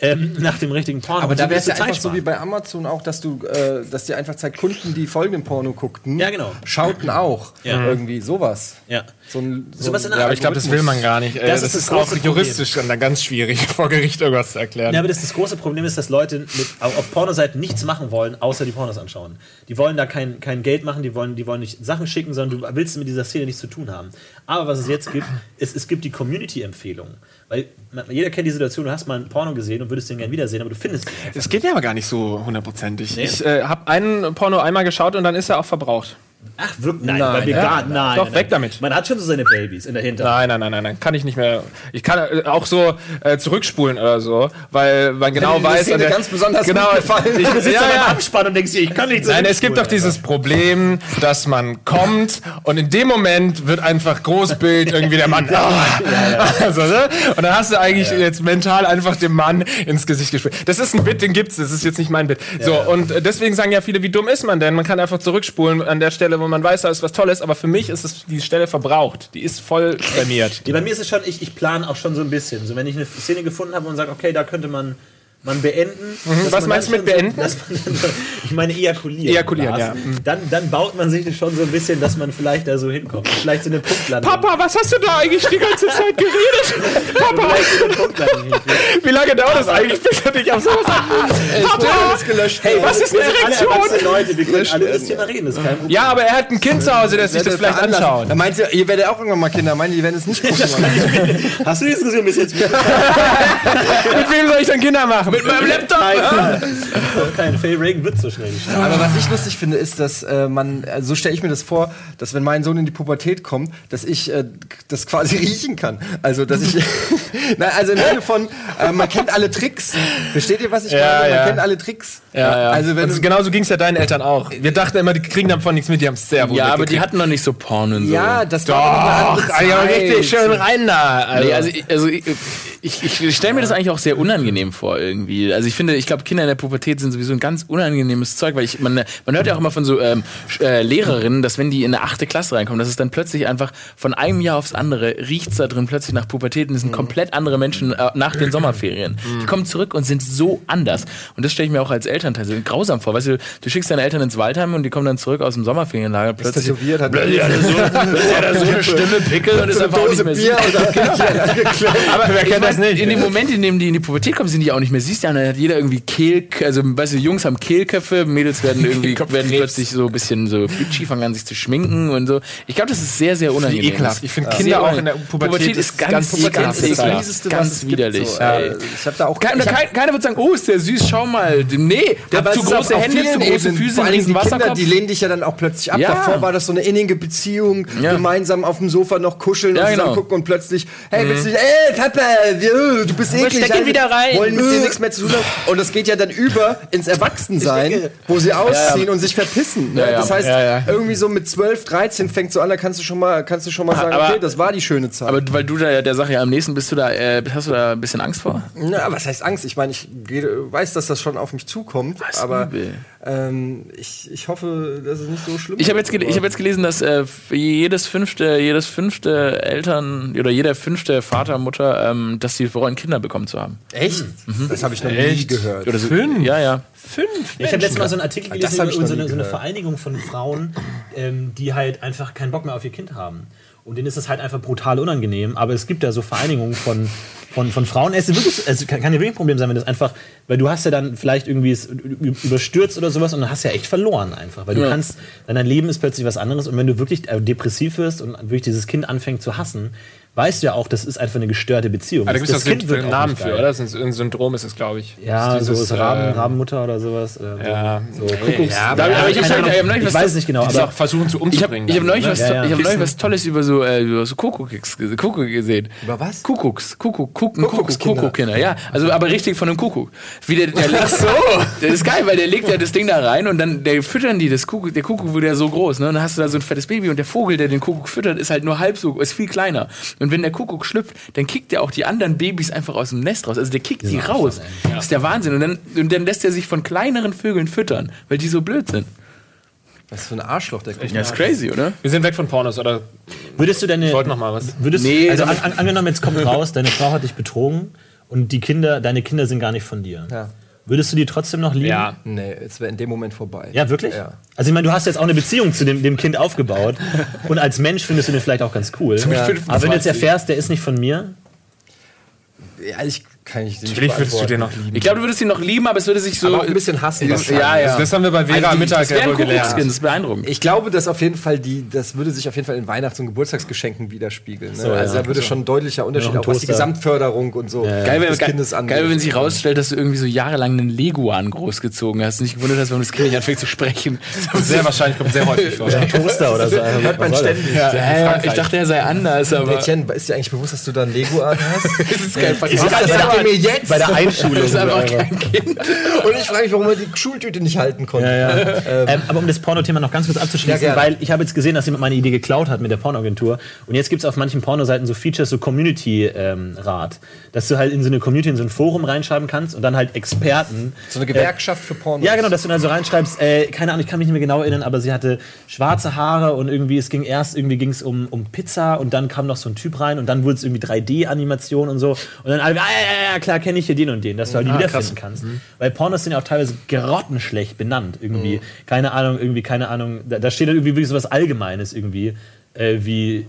ähm, (laughs) nach dem richtigen Porno. Aber da so wäre es ja du einfach so wie bei Amazon auch, dass du, äh, dass dir einfach zeigt, Kunden, die folgenden Porno guckten, Ja, genau. schauten auch. Ja. Irgendwie sowas. Ja. So ein, so Sowas ein in der Ja, aber ich glaube, das will man gar nicht. Äh, Das Das, ist das ist, auch große juristisch dann ganz schwierig, (laughs) vor Gericht irgendwas zu erklären. Ja, aber das, das große Problem ist, dass Leute mit, auf auf Pornoseiten nichts machen wollen, außer die Pornos anschauen. Die wollen da kein, kein Geld machen, die wollen, die wollen nicht Sachen schicken, sondern du willst mit dieser Szene nichts zu tun haben. Aber was es jetzt gibt, ist, es gibt die Community-Empfehlung. Weil jeder kennt die Situation, du hast mal ein Porno gesehen und würdest den gerne wiedersehen, aber du findest. Das geht ja aber gar nicht so hundertprozentig. Ich äh, habe einen Porno einmal geschaut und dann ist er auch verbraucht. Ach, wirklich? Nein, Nein, bei vegan, ja. nein. Doch, nein, weg damit. Man hat schon so seine Babys in der Hinterhand. Nein, nein, nein, nein, nein, kann ich nicht mehr. Ich kann äh, auch so äh, zurückspulen oder so, weil man genau weiß. Szene der- ganz besonders genau, gefallen. Ich, (laughs) Du sitzt ja, ja, ja. Abspann und denkst dir, ich kann nicht Nein, es gibt doch dieses Problem, dass man kommt und in dem Moment wird einfach Großbild irgendwie der Mann. (laughs) Ah, Also, ne? Und dann hast du eigentlich jetzt mental einfach dem Mann ins Gesicht gespielt. Das ist ein Bit, den gibt's, das ist jetzt nicht mein Bit. So, und deswegen sagen ja viele, wie dumm ist man denn? Man kann einfach zurückspulen an der Stelle, wo man weiß, da ist was Tolles, aber für mich ist es die Stelle verbraucht. Die ist voll prämiert. Ja, bei mir ist es schon, ich, ich plane auch schon so ein bisschen. So, wenn ich eine Szene gefunden habe und sage, okay, da könnte man, man beenden. Mhm. Was man meinst du mit beenden? So, so, ich meine ejakulieren. Ejakulieren, ja. Mhm. Dann, dann baut man sich das schon so ein bisschen, dass man vielleicht da so hinkommt. Vielleicht so eine Punktlandung. Papa, was hast du da eigentlich die ganze Zeit geredet? (laughs) Papa, wie lange dauert das eigentlich, bis er dich auf sowas (laughs) Papa, ist gelöscht. hey, was ist eine sind alle? Leute, wir können alle das Thema reden. Das ist kein Problem. Ja, aber er hat ein Kind zu Hause, der sich das vielleicht anschaut. Da meint ihr, ihr werdet auch irgendwann mal Kinder. Meint ihr, die werden es nicht (laughs) gucken. Hast du die Diskussion bis jetzt wieder? Mit wem soll ich dann Kinder machen? Mit meinem Laptop? Kein, kein Faye Reagan wird so schnell gestartet. Aber was ich lustig finde, ist, dass äh, man, äh, so stelle ich mir das vor, dass wenn mein Sohn in die Pubertät kommt, dass ich äh, das quasi (laughs) riechen kann. Also, dass ich, (laughs) na, also im Sinne von, äh, man kennt alle Tricks. Versteht ihr, was ich Ja, meine? Man ja. kennt alle Tricks. Ja, ja. Also, wenn genauso ging es ja deinen Eltern auch. Wir dachten immer, die kriegen davon nichts mit, die haben es sehr wohl Ja, aber die hatten noch nicht so Porn und so. ja, das war doch eine andere Zeit. richtig schön rein da. Also, Nee, also, ich- also ich, ich, stelle mir das eigentlich auch sehr unangenehm vor irgendwie. Also ich finde, ich glaube, Kinder in der Pubertät sind sowieso ein ganz unangenehmes Zeug, weil ich, man, man hört ja auch immer von so ähm, äh, Lehrerinnen, dass wenn die in eine achte Klasse reinkommen, dass es dann plötzlich einfach von einem Jahr aufs andere riecht's da drin plötzlich nach Pubertät und es sind komplett andere Menschen äh, nach den Sommerferien. Die kommen zurück und sind so anders. Und das stelle ich mir auch als Elternteil so grausam vor. Weißt du, du schickst deine Eltern ins Waldheim und die kommen dann zurück aus dem Sommerferienlager plötzlich. tätowiert hat. Plötzlich hat er so, (laughs) plötzlich hat er so eine Stimme, Pickel und ist einfach auch nicht mehr Bier dann (laughs) aber wer kennt das nicht? In dem Moment, in dem die in die Pubertät kommen, sind die auch nicht mehr siehst. Dann hat jeder irgendwie Kehl, also weißt du, Jungs haben Kehlköpfe, Mädels werden (laughs) irgendwie werden plötzlich so ein bisschen so bitchy, fangen an sich zu schminken und so. Ich glaube, das ist sehr, sehr unangenehm. ekelhaft. Ich finde Kinder auch in der Pubertät, ist ganz, ganz ganz, ekelhaft. Mieseste, ganz widerlich. so. Äh, Ich habe da auch hab- kein, keiner wird sagen, oh, ist der süß, schau mal. Nee, der hat zu ist große Hände, zu große. Füße, einen riesen Wasserkopf. die lehnen dich ja dann auch plötzlich ab. Davor war das so eine innige Beziehung, gemeinsam auf dem Sofa noch kuscheln und zusammen genau. gucken und plötzlich, hey, willst du, ey, Papa, du bist eklig. steck ihn hey, wieder rein. Wollen mit dir nichts mehr zu tun haben. Und das geht ja dann über ins Erwachsensein, wo sie ausziehen und sich verpissen. ne? Ja, ja. Das heißt, Ja, ja. irgendwie so mit 12, 13 fängt so an, da kannst du schon mal, kannst du schon mal sagen, aber- okay, das war die schöne Zeit. Aber weil du da der Sache ja am nächsten bist, du da, äh, hast du da ein bisschen Angst vor? Na, was heißt Angst? Ich meine, ich weiß, dass das schon auf mich zukommt, Was aber übel. Ähm, ich, ich hoffe, dass es nicht so schlimm Ich habe jetzt, ich hab jetzt gelesen, dass äh, jedes fünfte, jedes fünfte Eltern oder jeder fünfte Vater, Mutter, ähm, dass sie bereuen, Kinder bekommen zu haben. Echt? Mhm. Das habe ich noch nie Echt? gehört. Oder so. Fünf? Ja, ja. Fünf. Ich habe letztes Mal so einen Artikel Das gelesen über so nie eine, so eine. Vereinigung von Frauen, ähm, die halt einfach keinen Bock mehr auf ihr Kind haben. Und denen ist es halt einfach brutal unangenehm. Aber es gibt ja so Vereinigungen von, von, von Frauen. Es, ist wirklich, es kann, kann ja wirklich ein Problem sein, wenn das einfach, weil du hast ja dann vielleicht irgendwie es überstürzt oder sowas und dann hast ja echt verloren einfach. Weil du Ja. kannst, dein Leben ist plötzlich was anderes. Und wenn du wirklich äh, depressiv wirst und wirklich dieses Kind anfängt zu hassen, weißt du ja auch, das ist einfach eine gestörte Beziehung. Ah, da gibt es das einen wird einen auch Namen für, oder? Das ist ein, ein Syndrom ist es, glaube ich. Ja, ist so dieses, ist Raben, äh, Rabenmutter oder sowas. Oder Ja. so. so Kuckucks. Ja, aber ich hab- ich hab ich was- weiß es nicht genau, aber auch versuchen zu Ich habe umzubringen. ich hab dann, neulich, ne? was, Ja, ja. ich hab neulich was Tolles über so, äh, über so Kuckucks, Kuckuck gesehen. Über was? Kuckucks. Kuckuck. Kuckuck. Kuckuck. Kuckuckskinder. Kuckuckkinder. Ja, also aber richtig von einem Kuckuck. Wie der, der legt so. (laughs) Das ist geil, weil der legt ja das Ding da rein und dann der füttern die das Kuckuck. Der Kuckuck wird ja so groß, ne? Und dann hast du da so ein fettes Baby und der Vogel, der den Kuckuck füttert, ist halt nur halb so, ist viel kleiner. Und wenn der Kuckuck schlüpft, dann kickt der auch die anderen Babys einfach aus dem Nest raus. Also der kickt die raus. Das ist der Wahnsinn. Und dann, und dann lässt er sich von kleineren Vögeln füttern, weil die so blöd sind. Was für ein Arschloch, der Ja, ist crazy, oder? Wir sind weg von Pornos, oder? würdest du deine. Ich wollte noch mal was. Würdest, Nee, also an, angenommen, jetzt kommt raus, deine Frau hat dich betrogen und die Kinder, deine Kinder sind gar nicht von dir. Ja. Würdest du die trotzdem noch lieben? Ja. Nee, es wäre in dem Moment vorbei. Ja, wirklich? Ja. Also ich meine, du hast jetzt auch eine Beziehung zu dem, dem Kind aufgebaut (laughs) und als Mensch findest du den vielleicht auch ganz cool. Aber wenn du jetzt erfährst, der ist nicht von mir, Ja, ich kann ich nicht Natürlich würdest du den noch lieben. Ich glaube, du würdest ihn noch lieben, aber es würde sich so. Aber auch ein bisschen hassen wahrscheinlich. Ja, ja. Also das haben wir bei Vera Also die- Mittag das ja gelernt. Das ist beeindruckend. Ich glaube, dass auf jeden Fall die, das würde sich auf jeden Fall in Weihnachts- und Geburtstagsgeschenken widerspiegeln. Ne? So, ja. also da würde schon ein deutlicher Unterschied, ein auch was die. Gesamtförderung und so Geil, wenn, des geil, Kindes angeht. geil, wenn sich herausstellt, dass du irgendwie so jahrelang einen Leguan großgezogen hast. Nicht gewundert hast, warum das Kind nicht anfängt zu sprechen. (laughs) Sehr wahrscheinlich, kommt sehr häufig vor. (laughs) ein Toaster oder so. (laughs) Hört man ständig. Ja, ja, ich dachte, er sei anders, aber. Mädchen, ist dir eigentlich bewusst, dass du da ein Lego-An hast? das ist geil. Ich ihr mir jetzt. Bei der Einschulung. Das ist einfach kein Kind. Und ich frage mich, warum er die Schultüte nicht halten konnte. Ja, ja. ähm, aber um das Porno-Thema noch ganz kurz abzuschließen, weil ich habe jetzt gesehen, dass jemand meine Idee geklaut hat mit der Pornoagentur. Und jetzt gibt es auf manchen Pornoseiten so Features, so Community-Rat. dass du halt in so eine Community, in so ein Forum reinschreiben kannst und dann halt Experten. So eine Gewerkschaft für Pornos. Ja, genau, dass du dann so reinschreibst, äh, keine Ahnung, ich kann mich nicht mehr genau erinnern, aber sie hatte schwarze Haare und irgendwie, es ging erst, irgendwie ging es um, um Pizza und dann kam noch so ein Typ rein und dann wurde es irgendwie 3D-Animation und so. Und dann alle, ah, ja, klar, kenne ich hier den und den, dass du halt die wiederfinden kannst. Weil Pornos sind ja auch teilweise grottenschlecht benannt, irgendwie. Keine Ahnung, irgendwie, keine Ahnung, da, da steht dann irgendwie wirklich so was Allgemeines irgendwie, äh, wie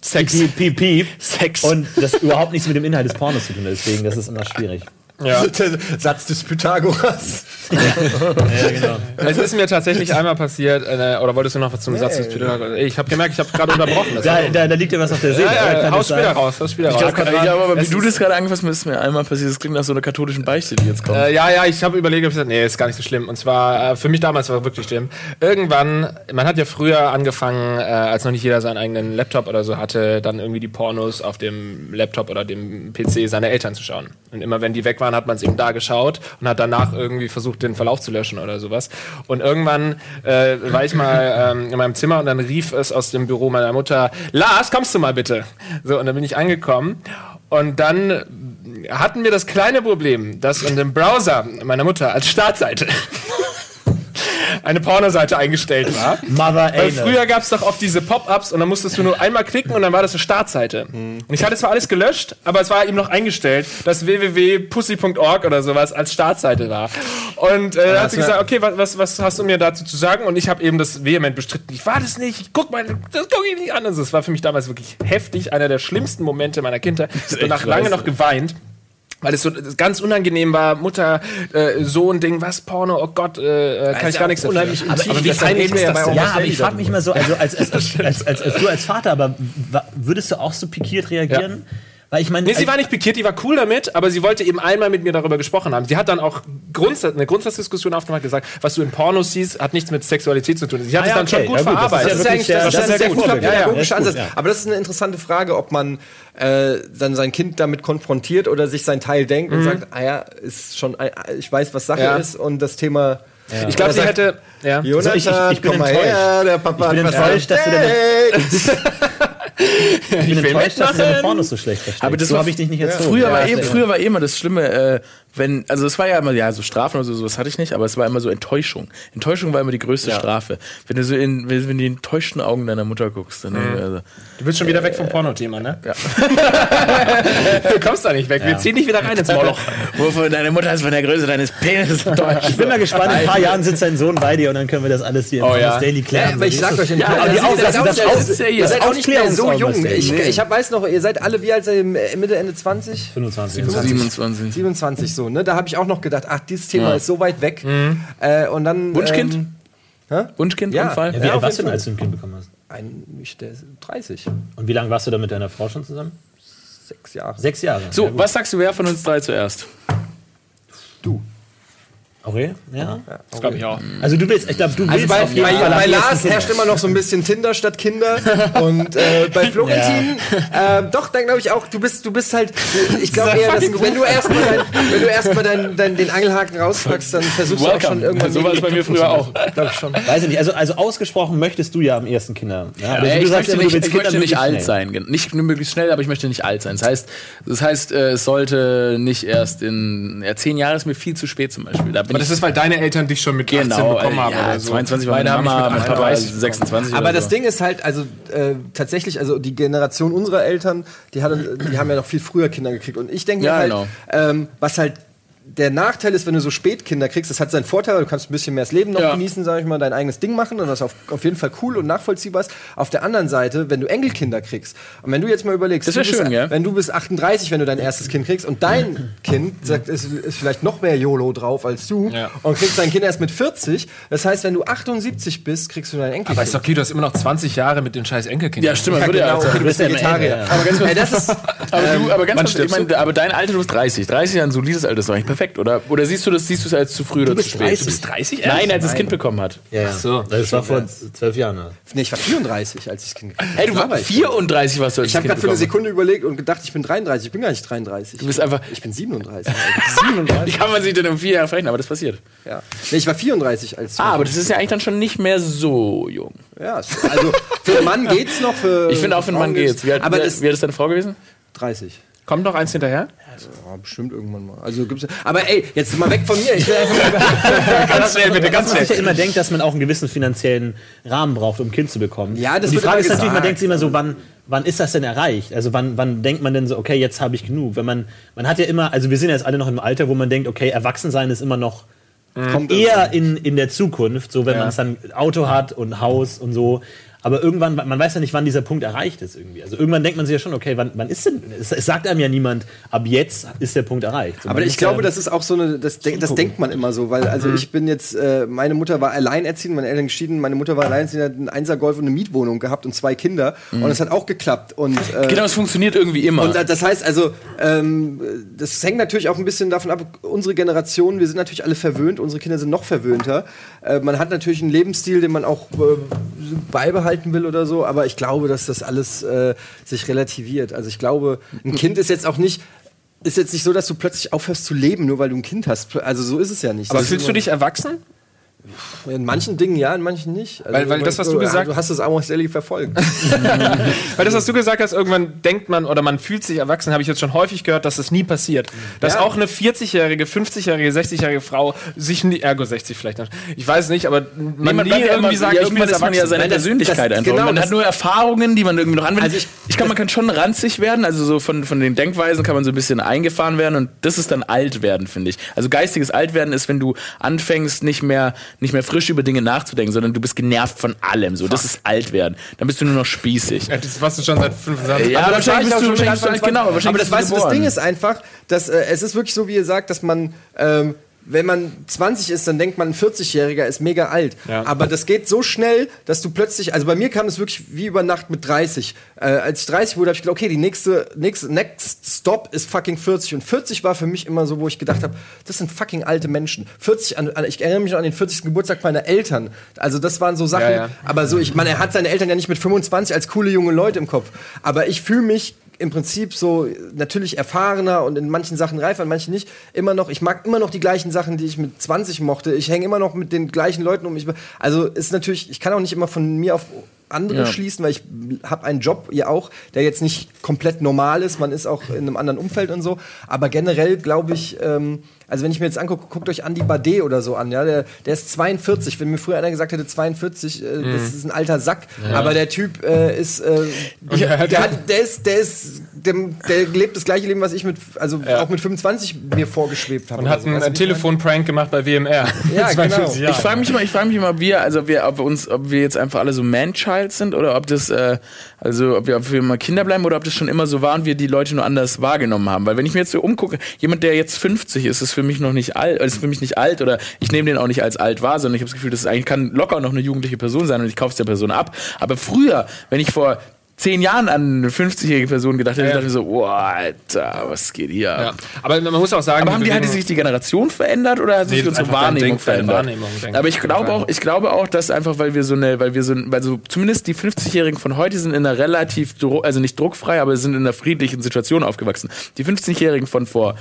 Sex. piep, piep, piep. Sex. Und das überhaupt nichts mit dem Inhalt des Pornos zu tun deswegen, das ist immer schwierig. Ja. (laughs) Der Satz des Pythagoras. (laughs) Ja, genau. Es ist mir tatsächlich einmal passiert, äh, oder wolltest du noch was zum Satz des Pythagoras? Ich habe gemerkt, ich habe gerade unterbrochen. Das Da, da, da liegt ja was auf der Seele. ja, ja, haus sein? später raus, haus später raus. Ich glaube, aber wie du das gerade angefasst hast, ist mir einmal passiert. Das klingt nach so einer katholischen Beichte, die jetzt kommt. Äh, ja, ja, ich habe überlegt, ob ich gesagt, nee, ist gar nicht so schlimm. Und zwar, äh, für mich damals war es wirklich schlimm. Irgendwann, man hat ja früher angefangen, äh, als noch nicht jeder seinen eigenen Laptop oder so hatte, dann irgendwie die Pornos auf dem Laptop oder dem PC seiner Eltern zu schauen. Und immer wenn die weg waren, hat man es eben da geschaut und hat danach irgendwie versucht, den Verlauf zu löschen oder sowas. Und irgendwann äh, war ich mal ähm, in meinem Zimmer und dann rief es aus dem Büro meiner Mutter, Lars, kommst du mal bitte? So, und dann bin ich angekommen und dann hatten wir das kleine Problem, dass in dem Browser meiner Mutter als Startseite eine Pornoseite eingestellt war. Mother Weil Anal. früher gab es doch oft diese Pop-ups und dann musstest du nur einmal klicken und dann war das eine Startseite. Und ich hatte zwar alles gelöscht, aber es war eben noch eingestellt, dass www.pussy.org oder sowas als Startseite war. Und äh, hat sie gesagt, okay, was, was, was hast du mir dazu zu sagen? Und ich habe eben das vehement bestritten. Ich war das nicht, ich guck mal, das gucke ich nicht an. Also es war für mich damals wirklich heftig, einer der schlimmsten Momente meiner Kindheit. Ich (laughs) habe danach lange noch geweint. Weil es so ganz unangenehm war, Mutter, äh, Sohn, Ding, was, Porno, oh Gott, äh, äh, kann ich gar nichts dafür. Aber, aber wie reden wir ist ja das bei? Ja, aber ich frage mich mal so, also als, als, als, als, du als Vater, aber würdest du auch so pikiert reagieren? Weil ich meine, Nee, sie war nicht pikiert, die war cool damit, aber sie wollte eben einmal mit mir darüber gesprochen haben. Sie hat dann auch Grundsatz, eine Grundsatzdiskussion aufgemacht, gesagt, was du in Pornos siehst, hat nichts mit Sexualität zu tun. Sie hat Ah es ja, dann schon okay. gut Ja, gut, das verarbeitet. ist ja wirklich sehr- das ist sehr gut. guter Ja, ja. pädagogischer Ja, Ansatz. ja. Aber das ist eine interessante Frage, ob man äh, dann sein Kind damit konfrontiert oder sich sein Teil denkt und sagt, ah ja, ist schon, äh, ich weiß, was Sache Ja. ist und das Thema. Ich glaube, sie sagt- hätte, ja. Jonathan, ich- ich- ich bin komm enttäuscht. her, der Papa Ich bin enttäuscht, dass du entdeckt. (laughs) ich bin will enttäuscht, dass du deine. Pornos so schlecht verstehst. Aber das so habe ich dich nicht erzogen. Früher, war Ja, eben, stimmt. früher war eh immer das Schlimme, äh, wenn, also es war ja immer, ja, so Strafen oder so, sowas hatte ich nicht, aber es war immer so Enttäuschung. Enttäuschung war immer die gröchste Strafe. Wenn du so in, wenn, wenn du in die enttäuschten Augen deiner Mutter guckst, dann, also, Du bist schon wieder weg vom Pornothema, ne? Ja. (laughs) du kommst da nicht weg. Wir ziehen dich wieder rein ins Moloch. (laughs) wovon deine Mutter ist von der Größe deines Penis enttäuscht. (laughs) Ich bin mal gespannt, in ein paar Jahren sitzt dein Sohn bei dir und dann können wir das alles hier Oh im ja. Daily Ja, klären. aber ich sag euch, Ja, aber die ihr seid Aufklärung- auch- das ihr seid auch nicht mehr so jung. Ich, ich hab, weiß noch, ihr seid alle wie alt seid ihr? Mitte, Ende 20? 25. 27. 27 so, ne? Da habe ich auch noch gedacht, ach, dieses Thema Ja. ist so weit weg. Äh, und dann. Wunschkind? Ähm, hä? Wunschkind, Ja. Unfall? Ja, wie Ja, alt warst du denn, als du ein Kind bekommen hast? Ein, ich, der ist 30. Und wie lange warst du da mit deiner Frau schon zusammen? Sechs Jahre. Sechs Jahre. So, was sagst du, wer von uns drei zuerst? Du. Okay, ja. Das glaube ich auch. Also du willst, ich glaube, du willst Also bei, auf jeden bei, Fall bei Lars herrscht immer noch so ein bisschen Tinder statt Kinder. (laughs) Und äh, bei Florentin, äh, doch, dann glaube ich auch, du bist, du bist halt, ich glaube eher, dass, wenn du erstmal wenn du erstmal dein, dein, den Angelhaken rauspackst, dann versuchst du auch schon irgendwann. So war es bei mir früher auch. Glaube ich schon. Weiß ich nicht, also, also ausgesprochen möchtest du ja am ersten Kinder. Ja, also Ey, du ich sagst möchte nicht, willst ich möchte Kinder nicht alt sein. Nicht nur möglichst schnell, aber ich möchte nicht alt sein. Das heißt, das heißt äh, es sollte nicht erst in ja, zehn Jahre ist mir viel zu spät zum Beispiel. Da bin Aber das ist, weil deine Eltern dich schon mit 18 genau, bekommen äh, haben ja, oder so. 22 war Meine Mama, mit mein Papa war 38 26 Aber oder das so. Ding ist halt, also äh, tatsächlich, also die Generation unserer Eltern, die, hatte, die haben ja noch viel früher Kinder gekriegt. Und ich denke mir Ja, halt, genau. ähm, was halt der Nachteil ist, wenn du so spät Kinder kriegst, das hat seinen Vorteil, du kannst ein bisschen mehr das Leben noch Ja. genießen, sag ich mal, dein eigenes Ding machen und das auf, auf jeden Fall cool und nachvollziehbar ist. Auf der anderen Seite, wenn du Enkelkinder kriegst und wenn du jetzt mal überlegst, Das du bist, schön, ja. wenn du bist 38, wenn du dein erstes Kind kriegst und dein (laughs) Kind sagt, ist, ist vielleicht noch mehr YOLO drauf als du Ja. und kriegst dein Kind erst mit 40, das heißt, wenn du 78 bist, kriegst du dein Enkelkind. Aber ist okay, du hast immer noch 20 Jahre mit den scheiß Enkelkindern. Ja, stimmt, Ja, genau, okay, du bist Vegetarier. Aber ganz kurz, das ist, (laughs) Aber, du, aber ganz wann kurz, ich meine, aber dein Alter, du bist 30. 30 ist ein solides Alter, ist doch eigentlich perfekt, oder? Oder siehst du das, siehst du es als zu früh oder zu spät? 30? Du bist 30 Nein, als es Kind bekommen hat. Ja, ja. so. Das war vor zwölf Jahren. ne? nee, ich war 34, als ich das Kind gekriegt habe. Hey, du warst ich. 34 warst du als Ich habe gerade für eine bekommen. Sekunde überlegt und gedacht, ich bin 33. Ich bin gar nicht 33. Du bist einfach. ich bin 37. Alter. 37? Wie kann man sich denn um vier Jahre verrechnen? Aber das passiert. ja. Nee, ich war 34 als Ah, aber das ist ja eigentlich dann schon nicht mehr so jung. ja, also für einen Mann geht's noch. Für Ich finde auch für einen Mann geht's. Wie alt, aber wie, das wie alt ist deine Frau gewesen? 30. Kommt noch eins hinterher? Ja, bestimmt irgendwann mal. Also gibt's Aber ey, jetzt mal weg von mir. Ich will einfach (laughs) Ganz schnell, bitte, ganz Dass man sich ja schnell. immer denkt, dass man auch einen gewissen finanziellen Rahmen braucht, um ein Kind zu bekommen. Ja, das Und die Frage ist natürlich, man denkt sich immer so, wann, wann ist das denn erreicht? Also wann, wann denkt man denn so, okay, jetzt habe ich genug? Wenn man, man hat ja immer, also wir sind jetzt alle noch im Alter, wo man denkt, okay, Erwachsensein ist immer noch kommt eher in, in der Zukunft, so wenn man es dann Auto hat und Haus und so. Aber irgendwann, man weiß ja nicht, wann dieser Punkt erreicht ist irgendwie. Also irgendwann denkt man sich ja schon, okay, wann, wann ist denn, es, es sagt einem ja niemand, ab jetzt ist der Punkt erreicht. So, Aber ich glaube, ja, das ist auch so eine, das, denk, das denkt man immer so, weil also ich bin jetzt, äh, meine Mutter war alleinerziehend, meine Eltern geschieden, meine Mutter war alleinerziehend, hat einen Einser-Golf und eine Mietwohnung gehabt und zwei Kinder und es hat auch geklappt und äh, Genau, es funktioniert irgendwie immer. und äh, das heißt also, ähm, das hängt natürlich auch ein bisschen davon ab, unsere Generation, wir sind natürlich alle verwöhnt, unsere Kinder sind noch verwöhnter. Äh, man hat natürlich einen Lebensstil, den man auch äh, beibehalten will oder so, aber ich glaube, dass das alles äh, sich relativiert. Also ich glaube, ein Kind ist jetzt auch nicht, ist jetzt nicht so, dass du plötzlich aufhörst zu leben, nur weil du ein Kind hast. Also so ist es ja nicht. Aber Das fühlst du dich erwachsen? In manchen Dingen ja, in manchen nicht. Also Weil- weil das, was du gesagt- Du hast das Amos Daily verfolgt. (laughs) Weil das, was du gesagt hast, irgendwann denkt man oder man fühlt sich erwachsen, habe ich jetzt schon häufig gehört, dass das nie passiert. Dass Ja. auch eine 40-jährige, 50-jährige, 60-jährige Frau sich nie, ergo 60 vielleicht, ich weiß nicht, aber man, Nee, man nie irgendwie sagt, ja, ich bin irgendwann jetzt ist man ja erwachsen. seine Persönlichkeit das- einfach. genau, man hat nur Erfahrungen, die man irgendwie noch anwendet. Also ich, ich- kann, man kann schon ranzig werden, also so von, von den Denkweisen kann man so ein bisschen eingefahren werden und das ist dann alt werden, finde ich. Also geistiges Altwerden ist, wenn du anfängst, nicht mehr, nicht mehr frisch über Dinge nachzudenken, sondern du bist genervt von allem. So, das ist alt werden. Dann bist du nur noch spießig. Ja, das warst du schon seit 25 Ja, Aber aber wahrscheinlich bist du wahrscheinlich bist du- genau, 20. wahrscheinlich Aber das, weißt du, das. Ding ist einfach, dass äh, es ist wirklich so, wie ihr sagt, dass man ähm, wenn man 20 ist, dann denkt man, ein 40-Jähriger ist mega alt. Ja. Aber das geht so schnell, dass du plötzlich, also bei mir kam es wirklich wie über Nacht mit 30. Äh, als ich 30 wurde, habe ich gedacht, okay, die nächste, nächste, next stop ist fucking 40. Und 40 war für mich immer so, wo ich gedacht habe, das sind fucking alte Menschen. 40, an, an, ich erinnere mich noch an den 40. Geburtstag meiner Eltern. Also das waren so Sachen, Ja, ja. aber so, ich meine, er hat seine Eltern ja nicht mit 25 als coole junge Leute im Kopf. Aber ich fühle mich im Prinzip so natürlich erfahrener und in manchen Sachen reifer, in manchen nicht. Immer noch, ich mag immer noch die gleichen Sachen, die ich mit 20 mochte. Ich hänge immer noch mit den gleichen Leuten um mich. Also ist natürlich, ich kann auch nicht immer von mir auf andere Ja. schließen, weil ich habe einen Job, ihr auch, der jetzt nicht komplett normal ist. Man ist auch in einem anderen Umfeld und so. Aber generell glaube ich, ähm, also wenn ich mir jetzt angucke, guckt euch Andy Bade oder so an, ja, der, der ist 42. Wenn mir früher einer gesagt hätte 42, äh, Mhm. das ist ein alter Sack. Aber der Typ äh, ist, äh, er der, hat, der ist, der ist, dem, der lebt das gleiche Leben, was ich mit, also auch mit 25 mir vorgeschwebt habe. Und hat so. einen meine? Telefon-Prank gemacht bei WMR. Ja, 42 (laughs) genau. Jahre. Ich frage mich immer, ich frage mich immer, ob wir, also ob wir, ob wir uns, ob wir jetzt einfach alle so Man-Child sind oder ob das, äh, also ob wir, ob wir mal Kinder bleiben oder ob das schon immer so war und wir die Leute nur anders wahrgenommen haben. Weil wenn ich mir jetzt so umgucke, jemand, der jetzt 50 ist, ist für mich noch nicht alt, ist für mich nicht alt oder ich nehme den auch nicht als alt wahr, sondern ich habe das Gefühl, das ist eigentlich kann locker noch eine jugendliche Person sein und ich kaufe es der Person ab. Aber früher, wenn ich vor zehn Jahren an eine 50-jährige Person gedacht hätte, Ja. dachte ich so, oh, Alter, was geht hier? Ja. Aber man muss auch sagen, Aber haben die, hat Bewegung- sich die Generation verändert oder hat sich Nee, unsere Wahrnehmung verändert? Wahrnehmung, Aber ich glaube auch, ich glaube auch, dass einfach, weil wir so eine, weil wir so, weil so zumindest die 50-Jährigen von heute sind in einer relativ, also nicht druckfrei, aber sind in einer friedlichen Situation aufgewachsen. Die 50-Jährigen von vor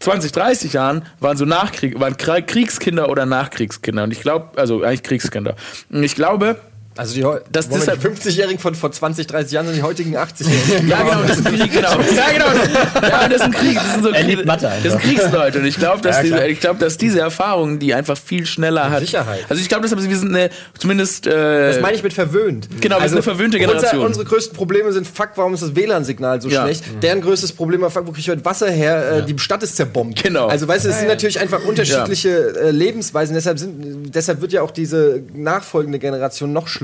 20, 30 Jahren waren so Nachkrieg, waren Kriegskinder oder Nachkriegskinder. Und ich glaube, also eigentlich Kriegskinder. Und ich glaube, Also die, Das- Moment, deshalb- die 50-Jährigen von vor 20, 30 Jahren sind die heutigen 80-Jährigen. (laughs) Ja, genau, das ist ein Krieg, genau. Ja, genau. Ja, das ist ein Krieg. Das sind so Mathe Das sind Kriegsleute. Und ich glaube, dass, Ja, diese, ich glaub, dass diese Erfahrung, die einfach viel schneller hat. Sicherheit. Also ich glaube, deshalb, wir sind eine, zumindest. Äh, Das meine ich mit verwöhnt. Also Genau, wir sind eine verwöhnte Generation. Unser, unsere größten Probleme sind, fuck, warum ist das WLAN-Signal so Ja. schlecht? Deren größtes Problem war, fuck, wo krieg ich heute Wasser her? Äh, Die Stadt ist zerbombt. Genau. Also weißt du, es sind natürlich einfach unterschiedliche äh, Lebensweisen. Deshalb, sind, deshalb wird ja auch diese nachfolgende Generation noch schlimmer.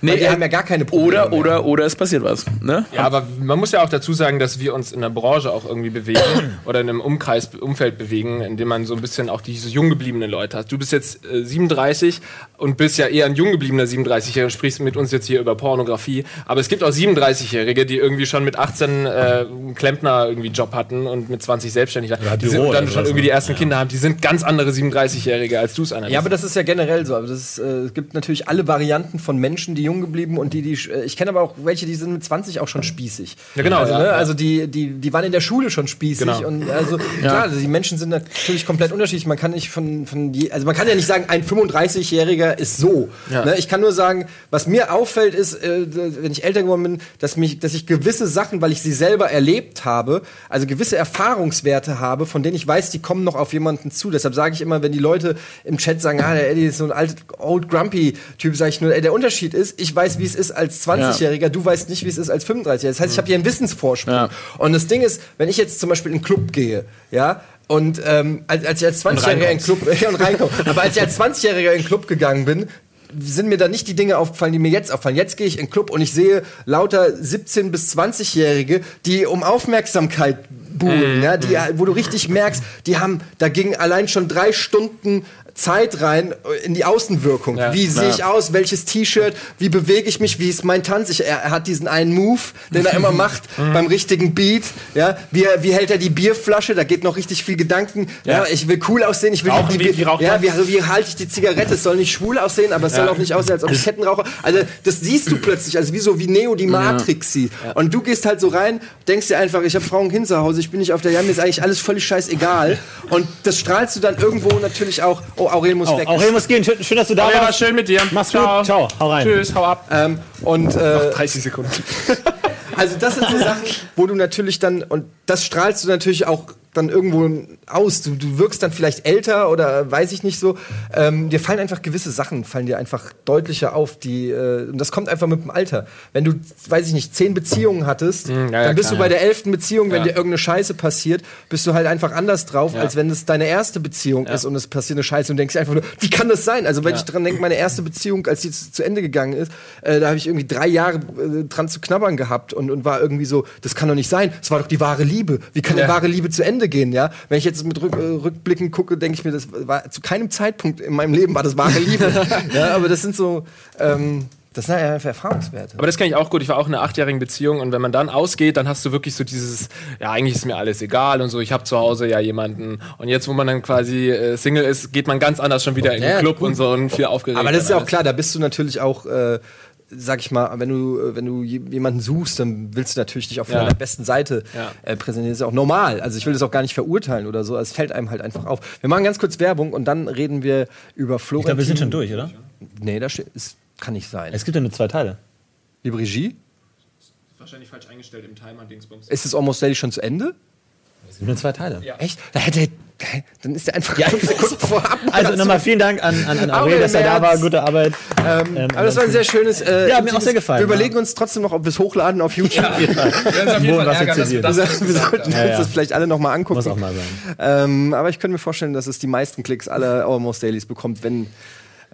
Nee, weil die äh, haben ja gar keine Probleme oder, mehr. oder, oder es passiert was. Ne? Ja, aber man muss ja auch dazu sagen, dass wir uns in der Branche auch irgendwie bewegen (clears throat) oder in einem Umkreis, Umfeld bewegen, in dem man so ein bisschen auch diese jung gebliebenen Leute hat. Du bist jetzt äh, 37 und bist ja eher ein jung gebliebener 37-Jähriger und sprichst mit uns jetzt hier über Pornografie. Aber es gibt auch 37-Jährige, die irgendwie schon mit 18 äh, einen Klempner irgendwie Job hatten und mit 20 selbstständig waren. Die sind, dann schon irgendwie die ersten Kinder haben. Die sind ganz andere 37-Jährige, als du es einer Ja, aber das ist ja generell so. Aber das ist, äh, es gibt natürlich alle Varianten von Menschen, die jung geblieben und die, die äh, ich kenne aber auch welche, die sind mit 20 auch schon spießig. Ja, genau, Also, ne, also die, die, die waren in der Schule schon spießig Genau. und also klar, also die Menschen sind natürlich komplett unterschiedlich. Man kann nicht von, von je, also man kann ja nicht sagen, ein 35-Jähriger ist so. Ne? Ich kann nur sagen, was mir auffällt, ist, äh, wenn ich älter geworden bin, dass mich, dass ich gewisse Sachen, weil ich sie selber erlebt habe, also gewisse Erfahrungswerte habe, von denen ich weiß, die kommen noch auf jemanden zu. Deshalb sage ich immer, wenn die Leute im Chat sagen, ah, der Eddie ist so ein alt, old grumpy Typ, sage ich nur, ey, der Unterschied ist, ich weiß, wie es ist als 20-Jähriger, du weißt nicht, wie es ist als 35-Jähriger. Das heißt, ich habe hier einen Wissensvorsprung. Ja. Und das Ding ist, wenn ich jetzt zum Beispiel in einen Club gehe, ja, und ähm, als, als ich als 20-Jähriger in einen Club ja, (laughs) und reinkomme, aber als ich als 20-Jähriger in den Club gegangen bin, sind mir da nicht die Dinge aufgefallen, die mir jetzt auffallen. Jetzt gehe ich in den Club und ich sehe lauter 17- bis 20-Jährige, die um Aufmerksamkeit buhlen, ja, die, wo du richtig merkst, die haben, da ging allein schon drei Stunden Zeit rein äh, in die Außenwirkung. Ja. Wie sehe ich aus? Welches T-Shirt? Wie bewege ich mich? Wie ist mein Tanz? Ich, er, er hat diesen einen Move, den er immer (laughs) macht beim richtigen Beat. Ja, wie, wie hält er die Bierflasche? Da geht noch richtig viel Gedanken. Ja, Ja. ich will cool aussehen. Ich will Rauchen, die, wie- wie ja, wie, also wie halte ich die Zigarette? Es soll nicht schwul aussehen, aber es soll auch nicht aussehen, als ob ich Kettenraucher. Also das siehst du plötzlich, also wie so wie Neo die Matrix sieht. Und du gehst halt so rein, denkst dir einfach, ich habe Frauen Kind zu Hause, ich bin nicht auf der Jam, mir ist eigentlich alles völlig scheißegal. (laughs) Und das strahlst du dann irgendwo natürlich auch. Oh, Aurel muss Oh, weg. Aurel muss gehen. Schön, schön, dass du da ja, war warst. schön mit dir. Mach's Ciao. gut. Ciao. Hau rein. Tschüss, hau ab. Ähm, und äh, 30 Sekunden. (laughs) also das sind so Sachen, wo du natürlich dann, und das strahlst du natürlich auch dann irgendwo aus. Du, du wirkst dann vielleicht älter oder weiß ich nicht so. Ähm, dir fallen einfach gewisse Sachen, fallen dir einfach deutlicher auf. Die, äh, und das kommt einfach mit dem Alter. Wenn du, weiß ich nicht, zehn Beziehungen hattest, ja, ja, dann bist klar, du bei der elften Beziehung, wenn dir irgendeine Scheiße passiert, bist du halt einfach anders drauf, als wenn es deine erste Beziehung ist und es passiert eine Scheiße und denkst dir einfach nur, wie kann das sein? Also wenn ich dran denke, meine erste Beziehung, als die zu, zu Ende gegangen ist, äh, da habe ich irgendwie drei Jahre äh, dran zu knabbern gehabt und, und war irgendwie so, das kann doch nicht sein. Das war doch die wahre Liebe. Wie kann eine wahre Liebe zu Ende gehen? Ja, wenn ich jetzt mit Rück, äh, Rückblicken gucke, denke ich mir, das war zu keinem Zeitpunkt in meinem Leben war das wahre Liebe. (laughs) ja, aber das sind so, ähm, das sind ja einfach Erfahrungswerte. Aber das kenne ich auch gut. Ich war auch in einer achtjährigen Beziehung und wenn man dann ausgeht, dann hast du wirklich so dieses, ja, eigentlich ist mir alles egal und so, ich habe zu Hause ja jemanden. Und jetzt, wo man dann quasi äh, Single ist, geht man ganz anders schon wieder in den Ja, Club gut. und so und viel aufgeregt. Aber das ist ja auch klar, da bist du natürlich auch, äh, sag ich mal, wenn du, äh, wenn du je- jemanden suchst, dann willst du natürlich dich auch von Ja. deiner besten Seite Ja. äh, präsentieren. Das ist ja auch normal. Also ich will das auch gar nicht verurteilen oder so. Es fällt einem halt einfach auf. Wir machen ganz kurz Werbung und dann reden wir über Ich Florentin. glaube, wir sind schon durch, oder? Nee, da steht, ist Kann nicht sein. Es gibt ja nur zwei Teile. Liebe Regie, Wahrscheinlich falsch eingestellt im Timer, Dingsbums. ist es Almost Daily schon zu Ende? Es gibt nur zwei Teile. Echt? Da hätte dann ist der einfach fünf (laughs) Sekunden vorab. Also nochmal vielen Dank an, an, an Aurel, dass er da war. Gute Arbeit. Ähm, Ähm, aber das war ein sehr schönes. Äh, Ja, hat mir auch sehr gefallen, Wir überlegen uns trotzdem noch, ob wir es hochladen auf YouTube. Wir werden uns auf jeden Fall ärgern, dass wir das Wir, wir sollten haben. uns ja. das vielleicht alle noch mal angucken. Muss auch mal sein. Ähm, aber ich könnte mir vorstellen, dass es die meisten Klicks aller Almost Dailies bekommt, wenn.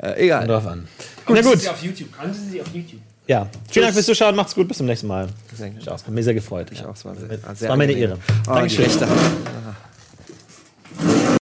Äh, egal. Drauf an. Na gut. Sie auf YouTube. Sie sie auf YouTube? Ja. Vielen Dank fürs Zuschauen. Macht's gut. Bis zum nächsten Mal. Sehr gerne. Ciao. Hat mich sehr gefreut. Ich auch, es war sehr, mir eine. Ehre. Die Dankeschön. (laughs)